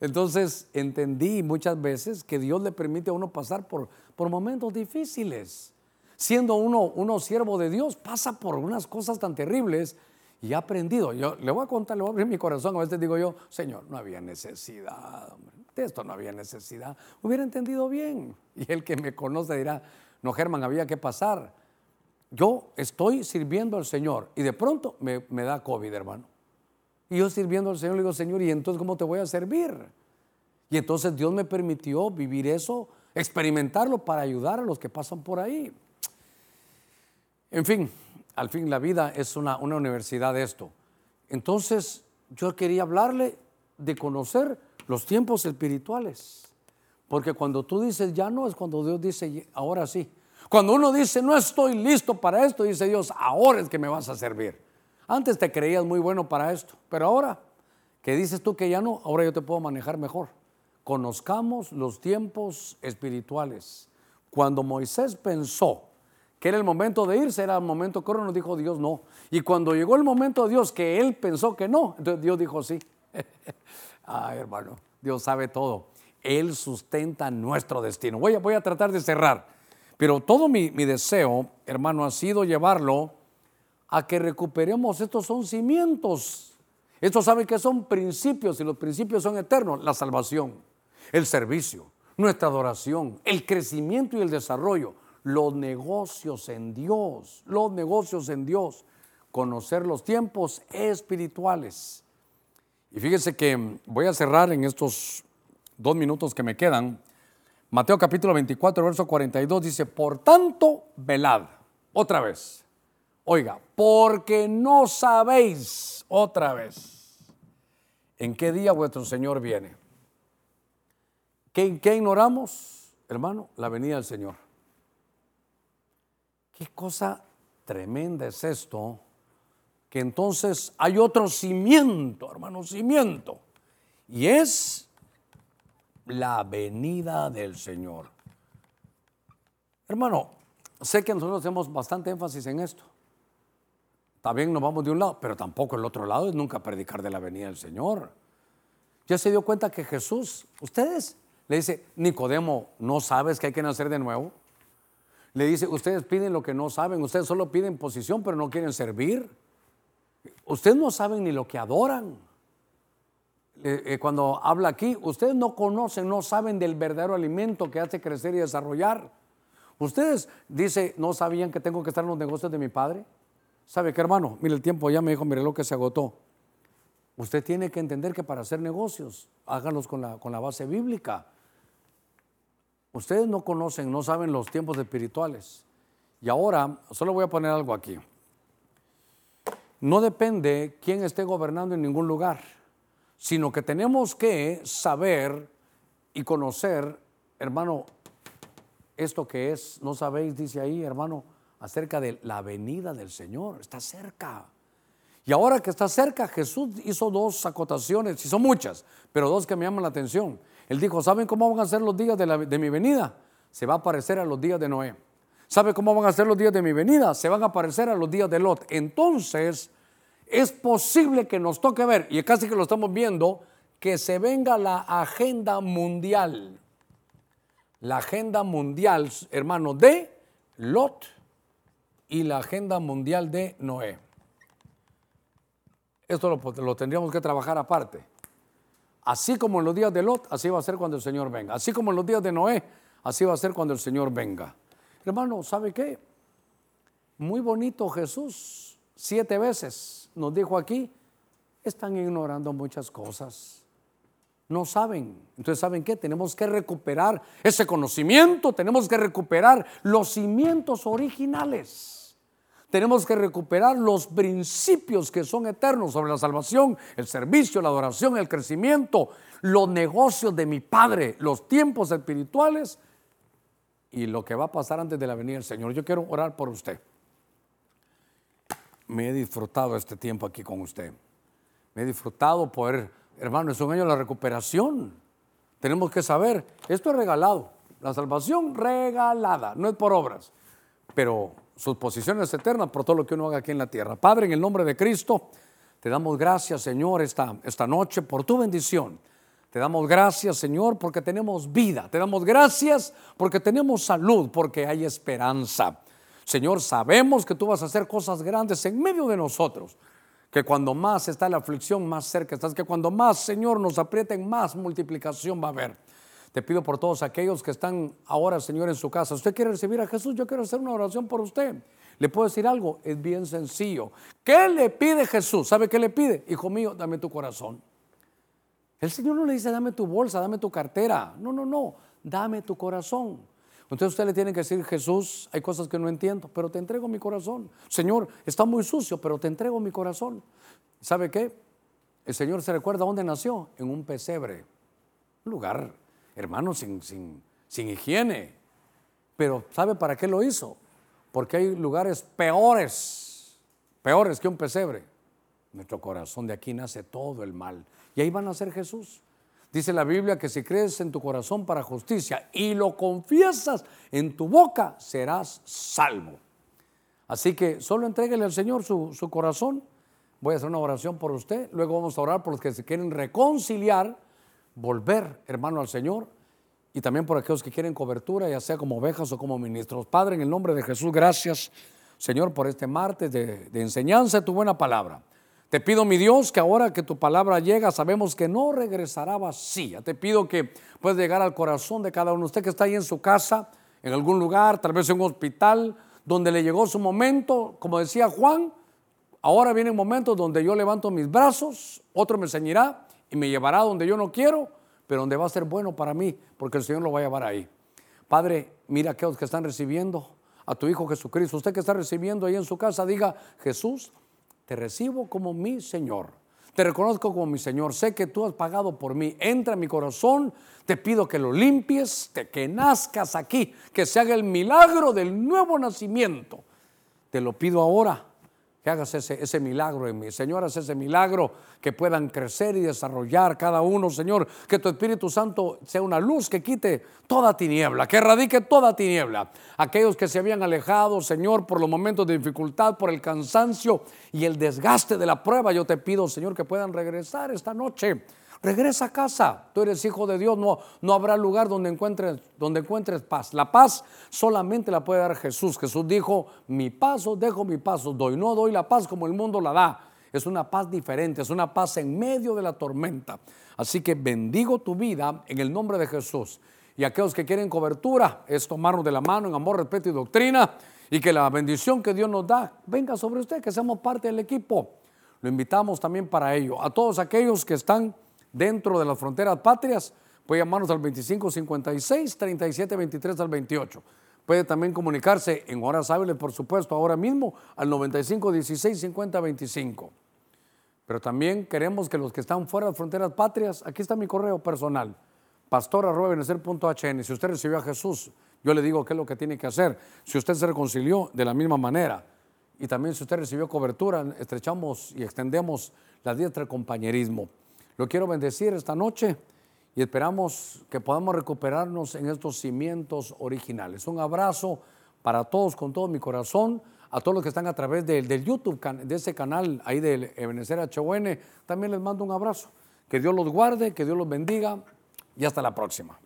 Entonces entendí muchas veces que Dios le permite a uno pasar por, por momentos difíciles. Siendo uno, uno siervo de Dios, pasa por unas cosas tan terribles y ha aprendido. Yo le voy a contar, le voy a abrir mi corazón. A veces digo yo, Señor, no había necesidad, hombre. de esto no había necesidad. Hubiera entendido bien. Y el que me conoce dirá, no, Germán, había que pasar yo estoy sirviendo al Señor y de pronto me, da COVID, hermano. Y yo sirviendo al Señor le digo, Señor, ¿y entonces cómo te voy a servir? Y entonces Dios me permitió vivir eso, experimentarlo para ayudar a los que pasan por ahí. En fin, al fin la vida es una, una universidad de esto. Entonces yo quería hablarle de conocer los tiempos espirituales. Porque cuando tú dices ya no es cuando Dios dice ahora sí. Cuando uno dice, no estoy listo para esto, dice Dios, ahora es que me vas a servir. Antes te creías muy bueno para esto, pero ahora que dices tú que ya no, ahora yo te puedo manejar mejor. Conozcamos los tiempos espirituales. Cuando Moisés pensó que era el momento de irse, era el momento que nos dijo Dios no. Y cuando llegó el momento de Dios que él pensó que no, entonces Dios dijo sí. Ay, <laughs> hermano, Dios sabe todo. Él sustenta nuestro destino. Voy a, voy a tratar de cerrar. Pero todo mi, deseo, hermano, ha sido llevarlo a que recuperemos. Estos son cimientos. Estos saben que son principios y los principios son eternos. La salvación, el servicio, nuestra adoración, el crecimiento y el desarrollo, los negocios en Dios, los negocios en Dios, conocer los tiempos espirituales. Y fíjense que voy a cerrar en estos dos minutos que me quedan. Mateo capítulo 24, verso 42 dice, por tanto, velad. Otra vez. Oiga, porque no sabéis otra vez en qué día vuestro Señor viene. ¿Qué, qué ignoramos, hermano? La venida del Señor. Qué cosa tremenda es esto, que entonces hay otro cimiento, hermano, cimiento, y es la venida del Señor. Hermano, sé que nosotros hacemos bastante énfasis en esto. También nos vamos de un lado, pero tampoco el otro lado es nunca predicar de la venida del Señor. Ya se dio cuenta que Jesús, ustedes, le dice, Nicodemo, ¿no sabes que hay que nacer de nuevo? Le dice, ustedes piden lo que no saben, ustedes solo piden posición, pero no quieren servir. Ustedes no saben ni lo que adoran. Eh, cuando habla aquí, ustedes no conocen, no saben del verdadero alimento que hace crecer y desarrollar. Ustedes, dice, no sabían que tengo que estar en los negocios de mi padre. ¿Sabe qué, hermano? Mire, el tiempo ya me dijo, mire lo que se agotó. Usted tiene que entender que para hacer negocios, háganlos con la, con la base bíblica. Ustedes no conocen, no saben los tiempos espirituales. Y ahora, solo voy a poner algo aquí. No depende quién esté gobernando en ningún lugar, sino que tenemos que saber y conocer, hermano, esto que es, no sabéis, dice ahí, hermano, acerca de la venida del Señor. Está cerca. Y ahora que está cerca, Jesús hizo dos acotaciones, y son muchas, pero dos que me llaman la atención. Él dijo, ¿saben cómo van a ser los días de, mi venida? Se va a parecer a los días de Noé. ¿Sabe cómo van a ser los días de mi venida? Se van a parecer a los días de Lot. Entonces, es posible que nos toque ver, y casi que lo estamos viendo, que se venga la agenda mundial. La agenda mundial, hermano, de Lot y la agenda mundial de Noé. Esto lo, tendríamos que trabajar aparte. Así como en los días de Lot, así va a ser cuando el Señor venga. Así como en los días de Noé, así va a ser cuando el Señor venga. Hermano, ¿sabe qué? Muy bonito Jesús, siete veces nos dijo aquí, están ignorando muchas cosas. No saben. Entonces, ¿saben qué? Tenemos que recuperar ese conocimiento, tenemos que recuperar los cimientos originales. Tenemos que recuperar los principios que son eternos sobre la salvación, el servicio, la adoración, el crecimiento, los negocios de mi Padre, los tiempos espirituales y lo que va a pasar antes de la venida del Señor. Yo quiero orar por usted. Me he disfrutado este tiempo aquí con usted. Me he disfrutado poder, hermano, es un año de la recuperación. Tenemos que saber, esto es regalado. La salvación regalada, no es por obras. Pero sus posiciones eternas por todo lo que uno haga aquí en la tierra. Padre, en el nombre de Cristo, te damos gracias, Señor, esta, esta noche por tu bendición. Te damos gracias, Señor, porque tenemos vida. Te damos gracias porque tenemos salud, porque hay esperanza. Señor, sabemos que tú vas a hacer cosas grandes en medio de nosotros. Que cuando más está la aflicción, más cerca estás. Que cuando más, Señor, nos aprieten, más multiplicación va a haber. Te pido por todos aquellos que están ahora, Señor, en su casa. ¿Usted quiere recibir a Jesús? Yo quiero hacer una oración por usted. ¿Le puedo decir algo? Es bien sencillo. ¿Qué le pide Jesús? ¿Sabe qué le pide? Hijo mío, dame tu corazón. El Señor no le dice, dame tu bolsa, dame tu cartera. No, no, no. Dame tu corazón. Entonces usted le tiene que decir, Jesús, hay cosas que no entiendo, pero te entrego mi corazón. Señor, está muy sucio, pero te entrego mi corazón. ¿Sabe qué? El Señor se recuerda dónde nació, en un pesebre, un lugar hermanos, sin, sin, sin higiene. Pero ¿sabe para qué lo hizo? Porque hay lugares peores, peores que un pesebre. Nuestro corazón de aquí nace todo el mal. Y ahí van a ser Jesús. Dice la Biblia que si crees en tu corazón para justicia y lo confiesas en tu boca, serás salvo. Así que solo entréguele al Señor su, su corazón. Voy a hacer una oración por usted. Luego vamos a orar por los que se quieren reconciliar, volver, hermano, al Señor y también por aquellos que quieren cobertura, ya sea como ovejas o como ministros. Padre, en el nombre de Jesús, gracias, Señor, por este martes de, enseñanza de tu buena palabra. Te pido, mi Dios, que ahora que tu palabra llega, sabemos que no regresará vacía. Te pido que puedas llegar al corazón de cada uno. Usted que está ahí en su casa, en algún lugar, tal vez en un hospital, donde le llegó su momento, como decía Juan, ahora vienen momentos donde yo levanto mis brazos, otro me enseñará y me llevará donde yo no quiero pero donde va a ser bueno para mí, porque el Señor lo va a llevar ahí. Padre, mira a aquellos que están recibiendo a tu Hijo Jesucristo. Usted que está recibiendo ahí en su casa, diga, Jesús, te recibo como mi Señor. Te reconozco como mi Señor. Sé que tú has pagado por mí. Entra en mi corazón. Te pido que lo limpies, que nazcas aquí, que se haga el milagro del nuevo nacimiento. Te lo pido ahora que hagas ese, ese milagro en mí. Señor, haz ese milagro, que puedan crecer y desarrollar cada uno, Señor. Que tu Espíritu Santo sea una luz que quite toda tiniebla, que erradique toda tiniebla. Aquellos que se habían alejado, Señor, por los momentos de dificultad, por el cansancio y el desgaste de la prueba, yo te pido, Señor, que puedan regresar esta noche Regresa a casa. Tú eres hijo de Dios. No, no habrá lugar donde encuentres, donde encuentres paz. La paz solamente la puede dar Jesús. Jesús dijo, mi paso dejo mi paso doy. No doy la paz como el mundo la da. Es una paz diferente. Es una paz en medio de la tormenta. Así que bendigo tu vida en el nombre de Jesús. Y aquellos que quieren cobertura es tomarnos de la mano en amor, respeto y doctrina. Y que la bendición que Dios nos da venga sobre usted, que seamos parte del equipo. Lo invitamos también para ello. A todos aquellos que están dentro de las fronteras patrias, puede llamarnos al 2556 3723 al 28. Puede también comunicarse en horas hábiles, por supuesto, ahora mismo al 9516 5025. Pero también queremos que los que están fuera de las fronteras patrias, aquí está mi correo personal, pastor.benecer.hn. Si usted recibió a Jesús, yo le digo qué es lo que tiene que hacer. Si usted se reconcilió de la misma manera, y también si usted recibió cobertura, estrechamos y extendemos la diestra de compañerismo. Lo quiero bendecir esta noche y esperamos que podamos recuperarnos en estos cimientos originales. Un abrazo para todos con todo mi corazón, a todos los que están a través del, YouTube, de ese canal ahí del Ebenezer HON, también les mando un abrazo. Que Dios los guarde, que Dios los bendiga y hasta la próxima.